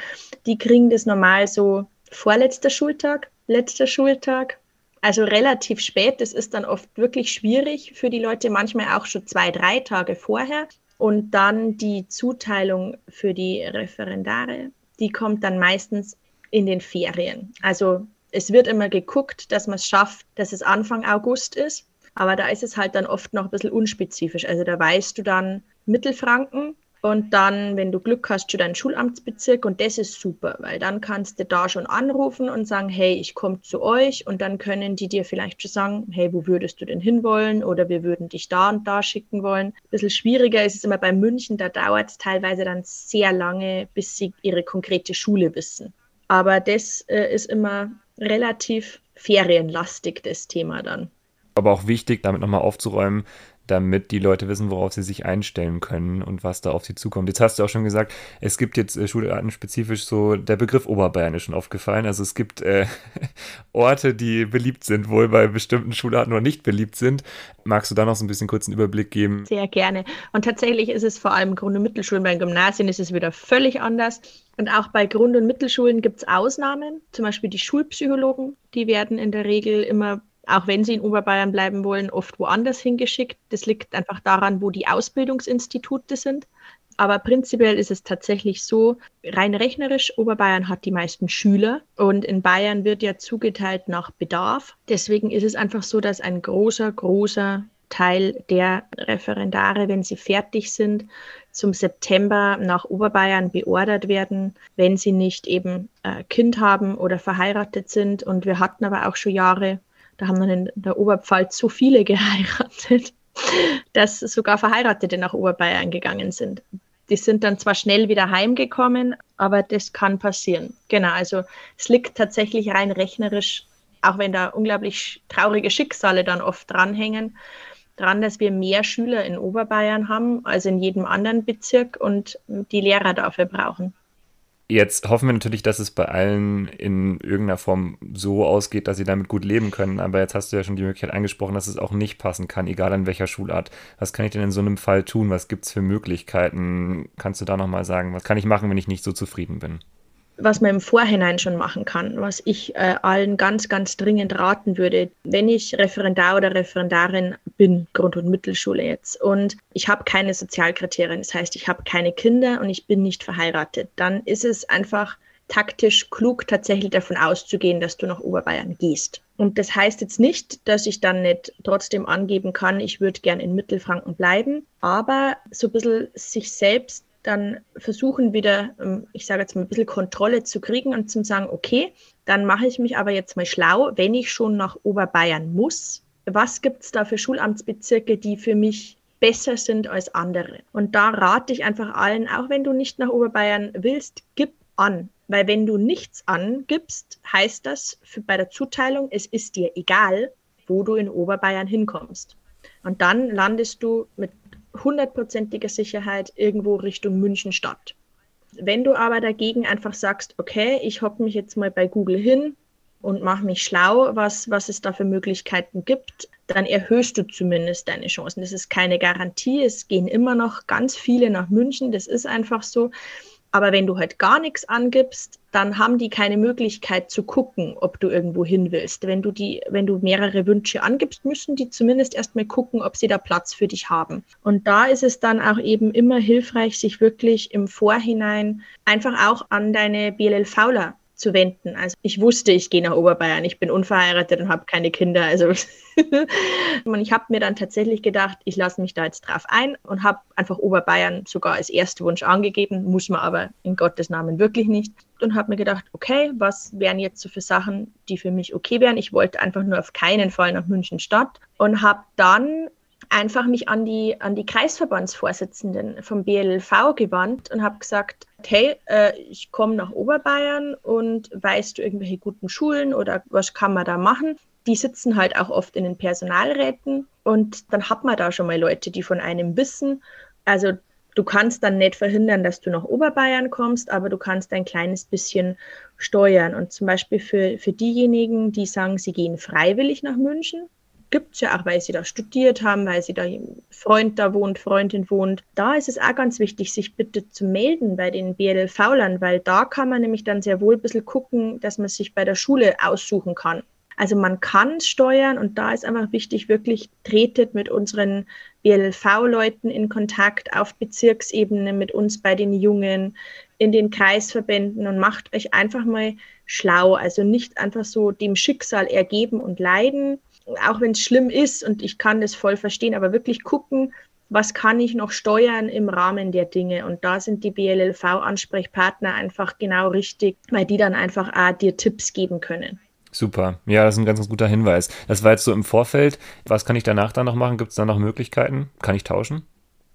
die kriegen das normal so vorletzter Schultag, letzter Schultag, also relativ spät. Das ist dann oft wirklich schwierig für die Leute, manchmal auch schon zwei, drei Tage vorher. Und dann die Zuteilung für die Referendare, die kommt dann meistens in den Ferien. Also es wird immer geguckt, dass man es schafft, dass es Anfang August ist. Aber da ist es halt dann oft noch ein bisschen unspezifisch. Also da weißt du dann Mittelfranken und dann, wenn du Glück hast, schon deinen Schulamtsbezirk und das ist super, weil dann kannst du da schon anrufen und sagen, hey, ich komme zu euch und dann können die dir vielleicht schon sagen, hey, wo würdest du denn hinwollen oder wir würden dich da und da schicken wollen. Ein bisschen schwieriger ist es immer bei München, da dauert es teilweise dann sehr lange, bis sie ihre konkrete Schule wissen. Aber das äh, ist immer relativ ferienlastig, das Thema dann aber auch wichtig, damit nochmal aufzuräumen, damit die Leute wissen, worauf sie sich einstellen können und was da auf sie zukommt. Jetzt hast du auch schon gesagt, es gibt jetzt äh, Schularten spezifisch so, der Begriff Oberbayern ist schon aufgefallen. Also es gibt äh, Orte, die beliebt sind, wohl bei bestimmten Schularten noch nicht beliebt sind. Magst du da noch so ein bisschen kurz einen Überblick geben? Sehr gerne. Und tatsächlich ist es vor allem Grund- und Mittelschulen, bei Gymnasien ist es wieder völlig anders. Und auch bei Grund- und Mittelschulen gibt es Ausnahmen, zum Beispiel die Schulpsychologen, die werden in der Regel immer auch wenn sie in Oberbayern bleiben wollen, oft woanders hingeschickt. Das liegt einfach daran, wo die Ausbildungsinstitute sind. Aber prinzipiell ist es tatsächlich so, rein rechnerisch, Oberbayern hat die meisten Schüler und in Bayern wird ja zugeteilt nach Bedarf. Deswegen ist es einfach so, dass ein großer, großer Teil der Referendare, wenn sie fertig sind, zum September nach Oberbayern beordert werden, wenn sie nicht eben äh, Kind haben oder verheiratet sind. Und wir hatten aber auch schon Jahre, da haben dann in der Oberpfalz so viele geheiratet, dass sogar Verheiratete nach Oberbayern gegangen sind. Die sind dann zwar schnell wieder heimgekommen, aber das kann passieren. Genau, also es liegt tatsächlich rein rechnerisch, auch wenn da unglaublich traurige Schicksale dann oft dranhängen, dran, dass wir mehr Schüler in Oberbayern haben als in jedem anderen Bezirk und die Lehrer dafür brauchen. Jetzt hoffen wir natürlich, dass es bei allen in irgendeiner Form so ausgeht, dass sie damit gut leben können. Aber jetzt hast du ja schon die Möglichkeit angesprochen, dass es auch nicht passen kann, egal an welcher Schulart. Was kann ich denn in so einem Fall tun? Was gibt es für Möglichkeiten? Kannst du da nochmal sagen, was kann ich machen, wenn ich nicht so zufrieden bin? Was man im Vorhinein schon machen kann, was ich äh, allen ganz, ganz dringend raten würde, wenn ich Referendar oder Referendarin bin, Grund- und Mittelschule jetzt, und ich habe keine Sozialkriterien, das heißt, ich habe keine Kinder und ich bin nicht verheiratet, dann ist es einfach taktisch klug, tatsächlich davon auszugehen, dass du nach Oberbayern gehst. Und das heißt jetzt nicht, dass ich dann nicht trotzdem angeben kann, ich würde gern in Mittelfranken bleiben, aber so ein bisschen sich selbst dann versuchen wieder, ähm, ich sage jetzt mal, ein bisschen Kontrolle zu kriegen und zu sagen, okay, dann mache ich mich aber jetzt mal schlau, wenn ich schon nach Oberbayern muss, was gibt es da für Schulamtsbezirke, die für mich besser sind als andere? Und da rate ich einfach allen, auch wenn du nicht nach Oberbayern willst, gib an. Weil wenn du nichts angibst, heißt das für, bei der Zuteilung, es ist dir egal, wo du in Oberbayern hinkommst. Und dann landest du mit hundertprozentiger Sicherheit irgendwo Richtung München Stadt. Wenn du aber dagegen einfach sagst, okay, ich hocke mich jetzt mal bei Google hin und mache mich schlau, was, was es da für Möglichkeiten gibt, dann erhöhst du zumindest deine Chancen. Das ist keine Garantie. Es gehen immer noch ganz viele nach München. Das ist einfach so. Aber wenn du halt gar nichts angibst, dann haben die keine Möglichkeit zu gucken, ob du irgendwo hin willst. Wenn du die, wenn du mehrere Wünsche angibst, müssen die zumindest erstmal gucken, ob sie da Platz für dich haben. Und da ist es dann auch eben immer hilfreich, sich wirklich im Vorhinein einfach auch an deine BLLVler zu wenden. Also ich wusste, ich gehe nach Oberbayern, ich bin unverheiratet und habe keine Kinder. Also und ich habe mir dann tatsächlich gedacht, ich lasse mich da jetzt drauf ein und habe einfach Oberbayern sogar als ersten Wunsch angegeben, muss man aber in Gottes Namen wirklich nicht. Und habe mir gedacht, okay, was wären jetzt so für Sachen, die für mich okay wären? Ich wollte einfach nur auf keinen Fall nach München Stadt und habe dann einfach mich an die, an die Kreisverbandsvorsitzenden vom BLV gewandt und habe gesagt, hey, äh, ich komme nach Oberbayern und weißt du irgendwelche guten Schulen oder was kann man da machen? Die sitzen halt auch oft in den Personalräten und dann hat man da schon mal Leute, die von einem wissen. Also du kannst dann nicht verhindern, dass du nach Oberbayern kommst, aber du kannst ein kleines bisschen steuern. Und zum Beispiel für, für diejenigen, die sagen, sie gehen freiwillig nach München, gibt es ja auch, weil sie da studiert haben, weil sie da Freund da wohnt, Freundin wohnt. Da ist es auch ganz wichtig, sich bitte zu melden bei den BLV-Lern, weil da kann man nämlich dann sehr wohl ein bisschen gucken, dass man sich bei der Schule aussuchen kann. Also man kann steuern und da ist einfach wichtig, wirklich tretet mit unseren BLV-Leuten in Kontakt auf Bezirksebene, mit uns bei den Jungen, in den Kreisverbänden und macht euch einfach mal schlau. Also nicht einfach so dem Schicksal ergeben und leiden, auch wenn es schlimm ist und ich kann das voll verstehen, aber wirklich gucken, was kann ich noch steuern im Rahmen der Dinge. Und da sind die BLLV-Ansprechpartner einfach genau richtig, weil die dann einfach auch dir Tipps geben können. Super. Ja, das ist ein ganz, ganz guter Hinweis. Das war jetzt so im Vorfeld. Was kann ich danach dann noch machen? Gibt es da noch Möglichkeiten? Kann ich tauschen?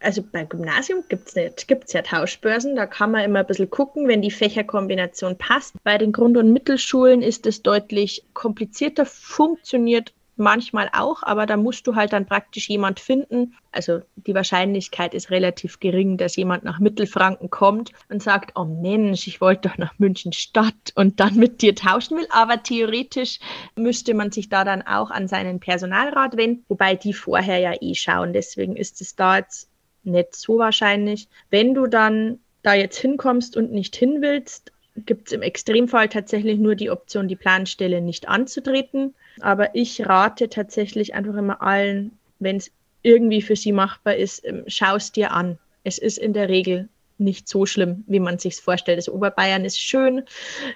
Also beim Gymnasium gibt es nicht, gibt es ja Tauschbörsen, da kann man immer ein bisschen gucken, wenn die Fächerkombination passt. Bei den Grund- und Mittelschulen ist es deutlich komplizierter, funktioniert manchmal auch, aber da musst du halt dann praktisch jemand finden. Also die Wahrscheinlichkeit ist relativ gering, dass jemand nach Mittelfranken kommt und sagt, oh Mensch, ich wollte doch nach München Stadt und dann mit dir tauschen will. Aber theoretisch müsste man sich da dann auch an seinen Personalrat wenden, wobei die vorher ja eh schauen. Deswegen ist es da jetzt nicht so wahrscheinlich. Wenn du dann da jetzt hinkommst und nicht hin willst, gibt es im Extremfall tatsächlich nur die Option, die Planstelle nicht anzutreten. Aber ich rate tatsächlich einfach immer allen, wenn es irgendwie für sie machbar ist, ähm, schau es dir an. Es ist in der Regel nicht so schlimm, wie man sich vorstellt. Das Oberbayern ist schön,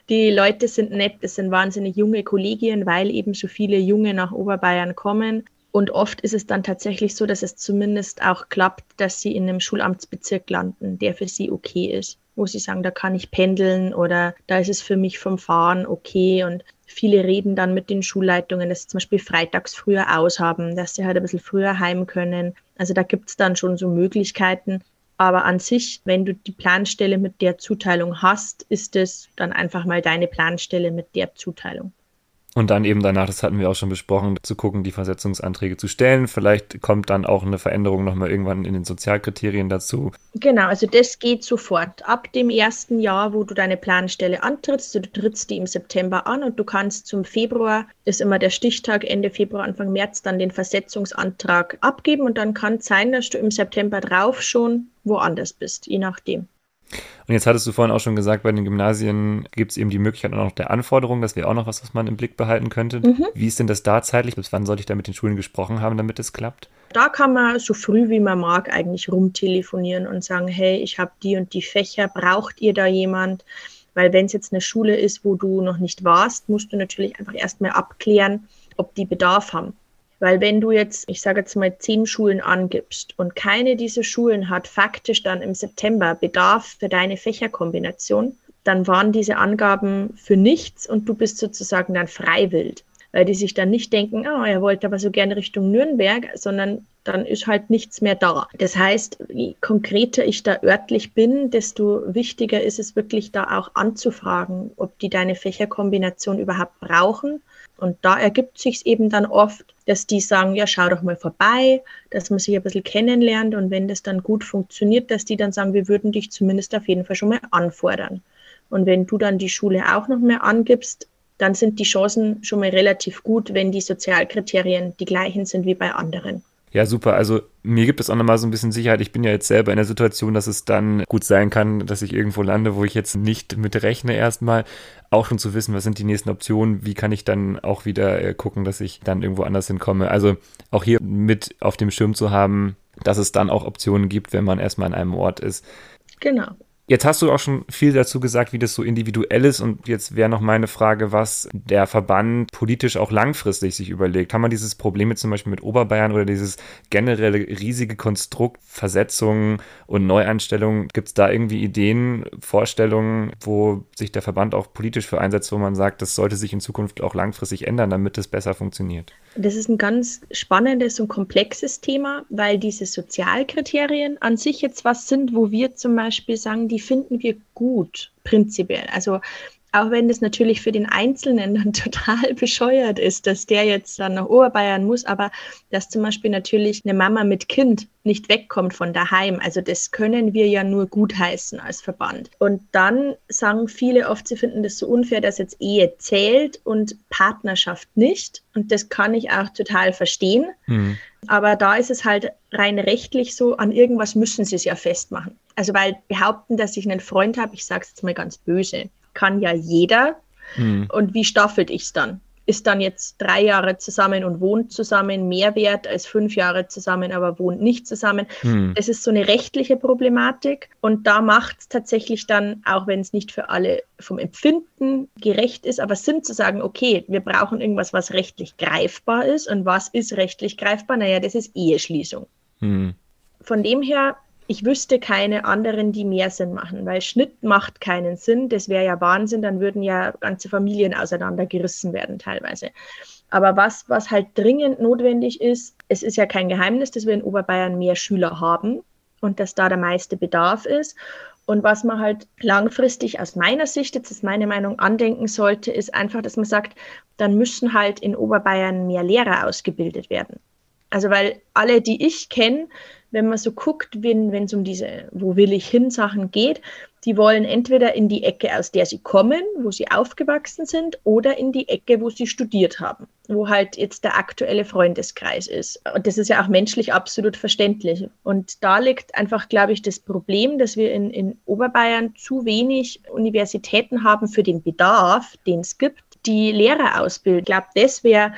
die Leute sind nett, es sind wahnsinnig junge Kollegien, weil eben so viele Junge nach Oberbayern kommen. Und oft ist es dann tatsächlich so, dass es zumindest auch klappt, dass sie in einem Schulamtsbezirk landen, der für sie okay ist wo sie sagen, da kann ich pendeln oder da ist es für mich vom Fahren okay. Und viele reden dann mit den Schulleitungen, dass sie zum Beispiel freitags früher aushaben, dass sie halt ein bisschen früher heim können. Also da gibt es dann schon so Möglichkeiten. Aber an sich, wenn du die Planstelle mit der Zuteilung hast, ist es dann einfach mal deine Planstelle mit der Zuteilung. Und dann eben danach, das hatten wir auch schon besprochen, zu gucken, die Versetzungsanträge zu stellen. Vielleicht kommt dann auch eine Veränderung nochmal irgendwann in den Sozialkriterien dazu. Genau, also das geht sofort. Ab dem ersten Jahr, wo du deine Planstelle antrittst, du trittst die im September an und du kannst zum Februar, ist immer der Stichtag, Ende Februar, Anfang März, dann den Versetzungsantrag abgeben und dann kann es sein, dass du im September drauf schon woanders bist, je nachdem. Und jetzt hattest du vorhin auch schon gesagt, bei den Gymnasien gibt es eben die Möglichkeit auch noch der Anforderung. Das wäre auch noch was, was man im Blick behalten könnte. Mhm. Wie ist denn das da zeitlich? Bis wann sollte ich da mit den Schulen gesprochen haben, damit es klappt? Da kann man so früh wie man mag eigentlich rumtelefonieren und sagen, hey, ich habe die und die Fächer, braucht ihr da jemand? Weil wenn es jetzt eine Schule ist, wo du noch nicht warst, musst du natürlich einfach erstmal abklären, ob die Bedarf haben. Weil wenn du jetzt, ich sage jetzt mal, zehn Schulen angibst und keine dieser Schulen hat faktisch dann im September Bedarf für deine Fächerkombination, dann waren diese Angaben für nichts und du bist sozusagen dann freiwillig. Weil die sich dann nicht denken, oh, er wollte aber so gerne Richtung Nürnberg, sondern dann ist halt nichts mehr da. Das heißt, je konkreter ich da örtlich bin, desto wichtiger ist es wirklich da auch anzufragen, ob die deine Fächerkombination überhaupt brauchen und da ergibt sich eben dann oft, dass die sagen, ja, schau doch mal vorbei, dass man sich ein bisschen kennenlernt und wenn das dann gut funktioniert, dass die dann sagen, wir würden dich zumindest auf jeden Fall schon mal anfordern. Und wenn du dann die Schule auch noch mehr angibst, dann sind die Chancen schon mal relativ gut, wenn die Sozialkriterien die gleichen sind wie bei anderen. Ja, super. Also mir gibt es auch nochmal so ein bisschen Sicherheit. Ich bin ja jetzt selber in der Situation, dass es dann gut sein kann, dass ich irgendwo lande, wo ich jetzt nicht mit rechne erstmal. Auch schon zu wissen, was sind die nächsten Optionen, wie kann ich dann auch wieder äh, gucken, dass ich dann irgendwo anders hinkomme. Also auch hier mit auf dem Schirm zu haben, dass es dann auch Optionen gibt, wenn man erstmal an einem Ort ist. Genau. Jetzt hast du auch schon viel dazu gesagt, wie das so individuell ist. Und jetzt wäre noch meine Frage, was der Verband politisch auch langfristig sich überlegt. Kann man dieses Problem jetzt zum Beispiel mit Oberbayern oder dieses generelle riesige Konstrukt Versetzungen und Neueinstellungen, gibt es da irgendwie Ideen, Vorstellungen, wo sich der Verband auch politisch für einsetzt, wo man sagt, das sollte sich in Zukunft auch langfristig ändern, damit es besser funktioniert? Das ist ein ganz spannendes und komplexes Thema, weil diese Sozialkriterien an sich jetzt was sind, wo wir zum Beispiel sagen, die finden wir gut, prinzipiell. Also auch wenn das natürlich für den Einzelnen dann total bescheuert ist, dass der jetzt dann nach Oberbayern muss, aber dass zum Beispiel natürlich eine Mama mit Kind nicht wegkommt von daheim. Also das können wir ja nur gutheißen als Verband. Und dann sagen viele oft, sie finden das so unfair, dass jetzt Ehe zählt und Partnerschaft nicht. Und das kann ich auch total verstehen. Mhm. Aber da ist es halt rein rechtlich so, an irgendwas müssen sie es ja festmachen. Also weil behaupten, dass ich einen Freund habe, ich sage es jetzt mal ganz böse, kann ja jeder. Mhm. Und wie staffelt ich es dann? Ist dann jetzt drei Jahre zusammen und wohnt zusammen mehr wert als fünf Jahre zusammen, aber wohnt nicht zusammen? Mhm. Es ist so eine rechtliche Problematik und da macht es tatsächlich dann, auch wenn es nicht für alle vom Empfinden gerecht ist, aber Sinn zu sagen, okay, wir brauchen irgendwas, was rechtlich greifbar ist. Und was ist rechtlich greifbar? Naja, das ist Eheschließung. Mhm. Von dem her ich wüsste keine anderen, die mehr Sinn machen, weil Schnitt macht keinen Sinn. Das wäre ja Wahnsinn, dann würden ja ganze Familien auseinandergerissen werden teilweise. Aber was, was halt dringend notwendig ist, es ist ja kein Geheimnis, dass wir in Oberbayern mehr Schüler haben und dass da der meiste Bedarf ist. Und was man halt langfristig aus meiner Sicht, jetzt ist meine Meinung, andenken sollte, ist einfach, dass man sagt, dann müssen halt in Oberbayern mehr Lehrer ausgebildet werden. Also weil alle, die ich kenne, wenn man so guckt, wenn es um diese, wo will ich hin Sachen geht, die wollen entweder in die Ecke, aus der sie kommen, wo sie aufgewachsen sind, oder in die Ecke, wo sie studiert haben, wo halt jetzt der aktuelle Freundeskreis ist. Und das ist ja auch menschlich absolut verständlich. Und da liegt einfach, glaube ich, das Problem, dass wir in, in Oberbayern zu wenig Universitäten haben für den Bedarf, den es gibt, die Lehrer ausbilden. Ich glaube, das wäre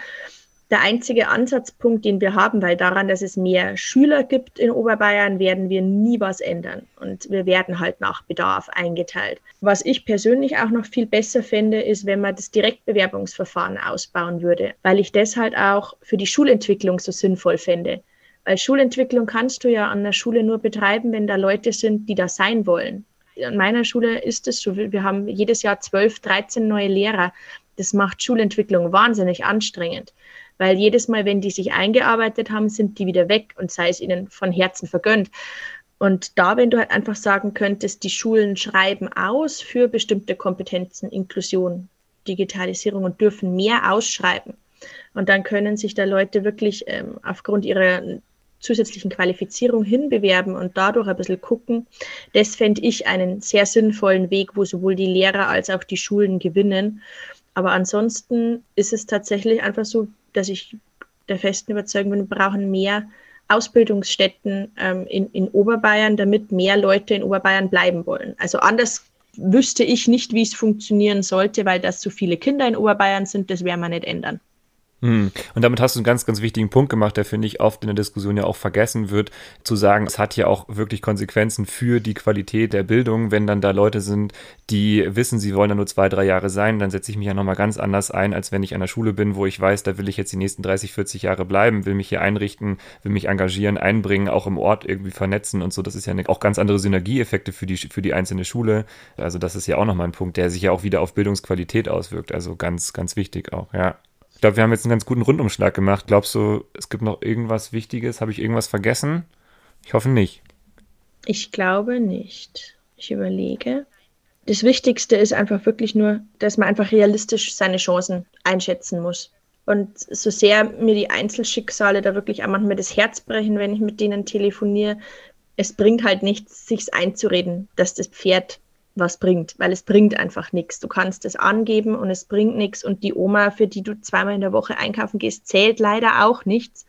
der einzige Ansatzpunkt, den wir haben, weil daran, dass es mehr Schüler gibt in Oberbayern, werden wir nie was ändern. Und wir werden halt nach Bedarf eingeteilt. Was ich persönlich auch noch viel besser fände, ist, wenn man das Direktbewerbungsverfahren ausbauen würde, weil ich das halt auch für die Schulentwicklung so sinnvoll fände. Weil Schulentwicklung kannst du ja an der Schule nur betreiben, wenn da Leute sind, die da sein wollen. An meiner Schule ist es so, wir haben jedes Jahr 12, 13 neue Lehrer. Das macht Schulentwicklung wahnsinnig anstrengend weil jedes Mal, wenn die sich eingearbeitet haben, sind die wieder weg und sei es ihnen von Herzen vergönnt. Und da, wenn du halt einfach sagen könntest, die Schulen schreiben aus für bestimmte Kompetenzen, Inklusion, Digitalisierung und dürfen mehr ausschreiben. Und dann können sich da Leute wirklich ähm, aufgrund ihrer zusätzlichen Qualifizierung hinbewerben und dadurch ein bisschen gucken. Das fände ich einen sehr sinnvollen Weg, wo sowohl die Lehrer als auch die Schulen gewinnen. Aber ansonsten ist es tatsächlich einfach so, dass ich der festen Überzeugung bin, wir brauchen mehr Ausbildungsstätten ähm, in, in Oberbayern, damit mehr Leute in Oberbayern bleiben wollen. Also anders wüsste ich nicht, wie es funktionieren sollte, weil das so viele Kinder in Oberbayern sind, das werden wir nicht ändern. Hm. Und damit hast du einen ganz, ganz wichtigen Punkt gemacht, der, finde ich, oft in der Diskussion ja auch vergessen wird, zu sagen, es hat ja auch wirklich Konsequenzen für die Qualität der Bildung, wenn dann da Leute sind, die wissen, sie wollen da nur zwei, drei Jahre sein, dann setze ich mich ja nochmal ganz anders ein, als wenn ich an der Schule bin, wo ich weiß, da will ich jetzt die nächsten 30, 40 Jahre bleiben, will mich hier einrichten, will mich engagieren, einbringen, auch im Ort irgendwie vernetzen und so. Das ist ja eine, auch ganz andere Synergieeffekte für die, für die einzelne Schule. Also das ist ja auch nochmal ein Punkt, der sich ja auch wieder auf Bildungsqualität auswirkt. Also ganz, ganz wichtig auch, ja. Ich glaube, wir haben jetzt einen ganz guten Rundumschlag gemacht. Glaubst du, es gibt noch irgendwas Wichtiges? Habe ich irgendwas vergessen? Ich hoffe nicht. Ich glaube nicht. Ich überlege. Das Wichtigste ist einfach wirklich nur, dass man einfach realistisch seine Chancen einschätzen muss. Und so sehr mir die Einzelschicksale da wirklich auch manchmal das Herz brechen, wenn ich mit denen telefoniere, es bringt halt nichts, sich einzureden, dass das Pferd was bringt, weil es bringt einfach nichts. Du kannst es angeben und es bringt nichts und die Oma, für die du zweimal in der Woche einkaufen gehst, zählt leider auch nichts.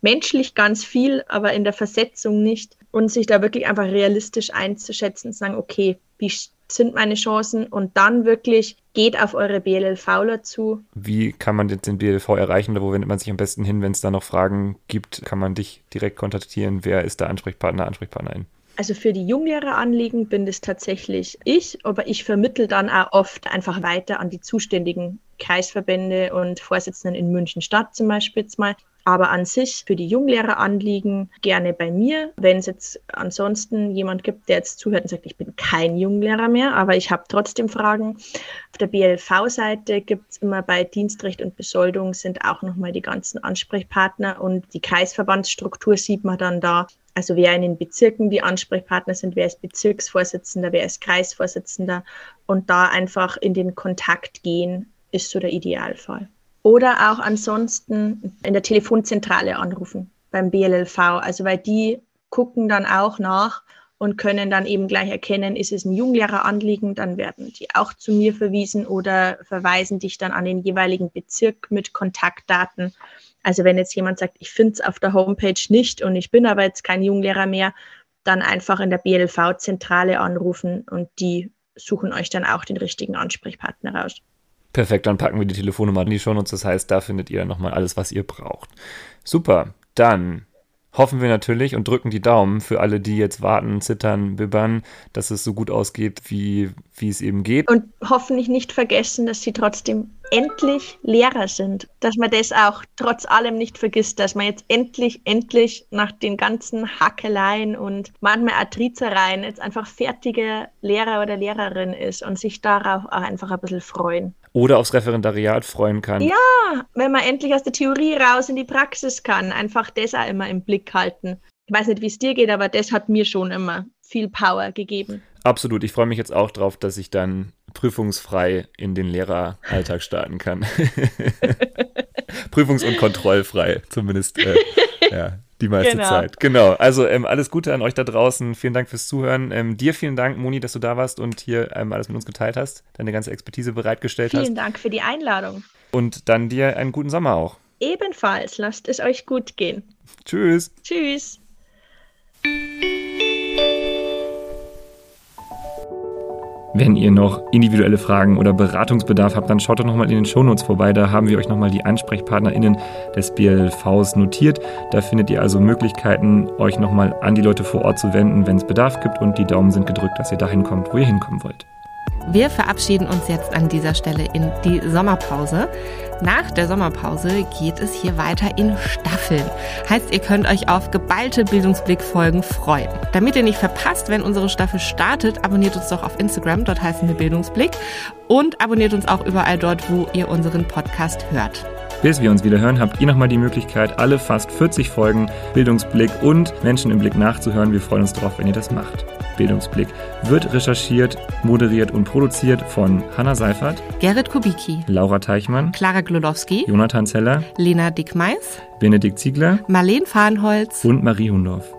Menschlich ganz viel, aber in der Versetzung nicht. Und sich da wirklich einfach realistisch einzuschätzen und sagen, okay, wie sind meine Chancen und dann wirklich geht auf eure BLLVler zu. Wie kann man jetzt den BLV erreichen oder wo wendet man sich am besten hin, wenn es da noch Fragen gibt? Kann man dich direkt kontaktieren? Wer ist der Ansprechpartner, Ansprechpartnerin? Also für die Junglehreraanliegen bin das tatsächlich ich, aber ich vermittel dann auch oft einfach weiter an die zuständigen Kreisverbände und Vorsitzenden in München Stadt zum Beispiel jetzt mal. Aber an sich für die Junglehreraanliegen gerne bei mir. Wenn es jetzt ansonsten jemand gibt, der jetzt zuhört und sagt, ich bin kein Junglehrer mehr, aber ich habe trotzdem Fragen. Auf der BLV-Seite gibt es immer bei Dienstrecht und Besoldung sind auch nochmal die ganzen Ansprechpartner und die Kreisverbandsstruktur sieht man dann da. Also wer in den Bezirken die Ansprechpartner sind, wer ist Bezirksvorsitzender, wer ist Kreisvorsitzender und da einfach in den Kontakt gehen, ist so der Idealfall. Oder auch ansonsten in der Telefonzentrale anrufen beim BLLV, also weil die gucken dann auch nach und können dann eben gleich erkennen, ist es ein Junglehreranliegen, dann werden die auch zu mir verwiesen oder verweisen dich dann an den jeweiligen Bezirk mit Kontaktdaten also wenn jetzt jemand sagt, ich finde es auf der Homepage nicht und ich bin aber jetzt kein Junglehrer mehr, dann einfach in der BLV-Zentrale anrufen und die suchen euch dann auch den richtigen Ansprechpartner raus. Perfekt, dann packen wir die Telefonnummer in die Show und das heißt, da findet ihr nochmal alles, was ihr braucht. Super, dann hoffen wir natürlich und drücken die Daumen für alle, die jetzt warten, zittern, bibbern, dass es so gut ausgeht, wie, wie es eben geht. Und hoffentlich nicht vergessen, dass sie trotzdem endlich Lehrer sind. Dass man das auch trotz allem nicht vergisst, dass man jetzt endlich, endlich nach den ganzen Hackeleien und manchmal Atrizereien jetzt einfach fertige Lehrer oder Lehrerin ist und sich darauf auch einfach ein bisschen freuen. Oder aufs Referendariat freuen kann. Ja, wenn man endlich aus der Theorie raus in die Praxis kann, einfach das auch immer im Blick halten. Ich weiß nicht, wie es dir geht, aber das hat mir schon immer viel Power gegeben. Absolut. Ich freue mich jetzt auch drauf, dass ich dann prüfungsfrei in den Lehreralltag starten kann. Prüfungs- und kontrollfrei, zumindest äh, ja, die meiste genau. Zeit. Genau. Also ähm, alles Gute an euch da draußen. Vielen Dank fürs Zuhören. Ähm, dir vielen Dank, Moni, dass du da warst und hier ähm, alles mit uns geteilt hast, deine ganze Expertise bereitgestellt vielen hast. Vielen Dank für die Einladung. Und dann dir einen guten Sommer auch. Ebenfalls. Lasst es euch gut gehen. Tschüss. Tschüss. Wenn ihr noch individuelle Fragen oder Beratungsbedarf habt, dann schaut doch nochmal in den Shownotes vorbei. Da haben wir euch nochmal die AnsprechpartnerInnen des BLVs notiert. Da findet ihr also Möglichkeiten, euch nochmal an die Leute vor Ort zu wenden, wenn es Bedarf gibt. Und die Daumen sind gedrückt, dass ihr dahin kommt, wo ihr hinkommen wollt. Wir verabschieden uns jetzt an dieser Stelle in die Sommerpause. Nach der Sommerpause geht es hier weiter in Staffeln. Heißt, ihr könnt euch auf geballte Bildungsblick-Folgen freuen. Damit ihr nicht verpasst, wenn unsere Staffel startet, abonniert uns doch auf Instagram, dort heißen wir Bildungsblick. Und abonniert uns auch überall dort, wo ihr unseren Podcast hört. Bis wir uns wieder hören, habt ihr nochmal die Möglichkeit, alle fast 40 Folgen Bildungsblick und Menschen im Blick nachzuhören. Wir freuen uns darauf, wenn ihr das macht. Bildungsblick wird recherchiert, moderiert und produziert von Hanna Seifert, Gerrit Kubicki, Laura Teichmann, Clara Glodowski, Jonathan Zeller, Lena Dickmeis, Benedikt Ziegler Marleen Farnholz und Marie Hundorf.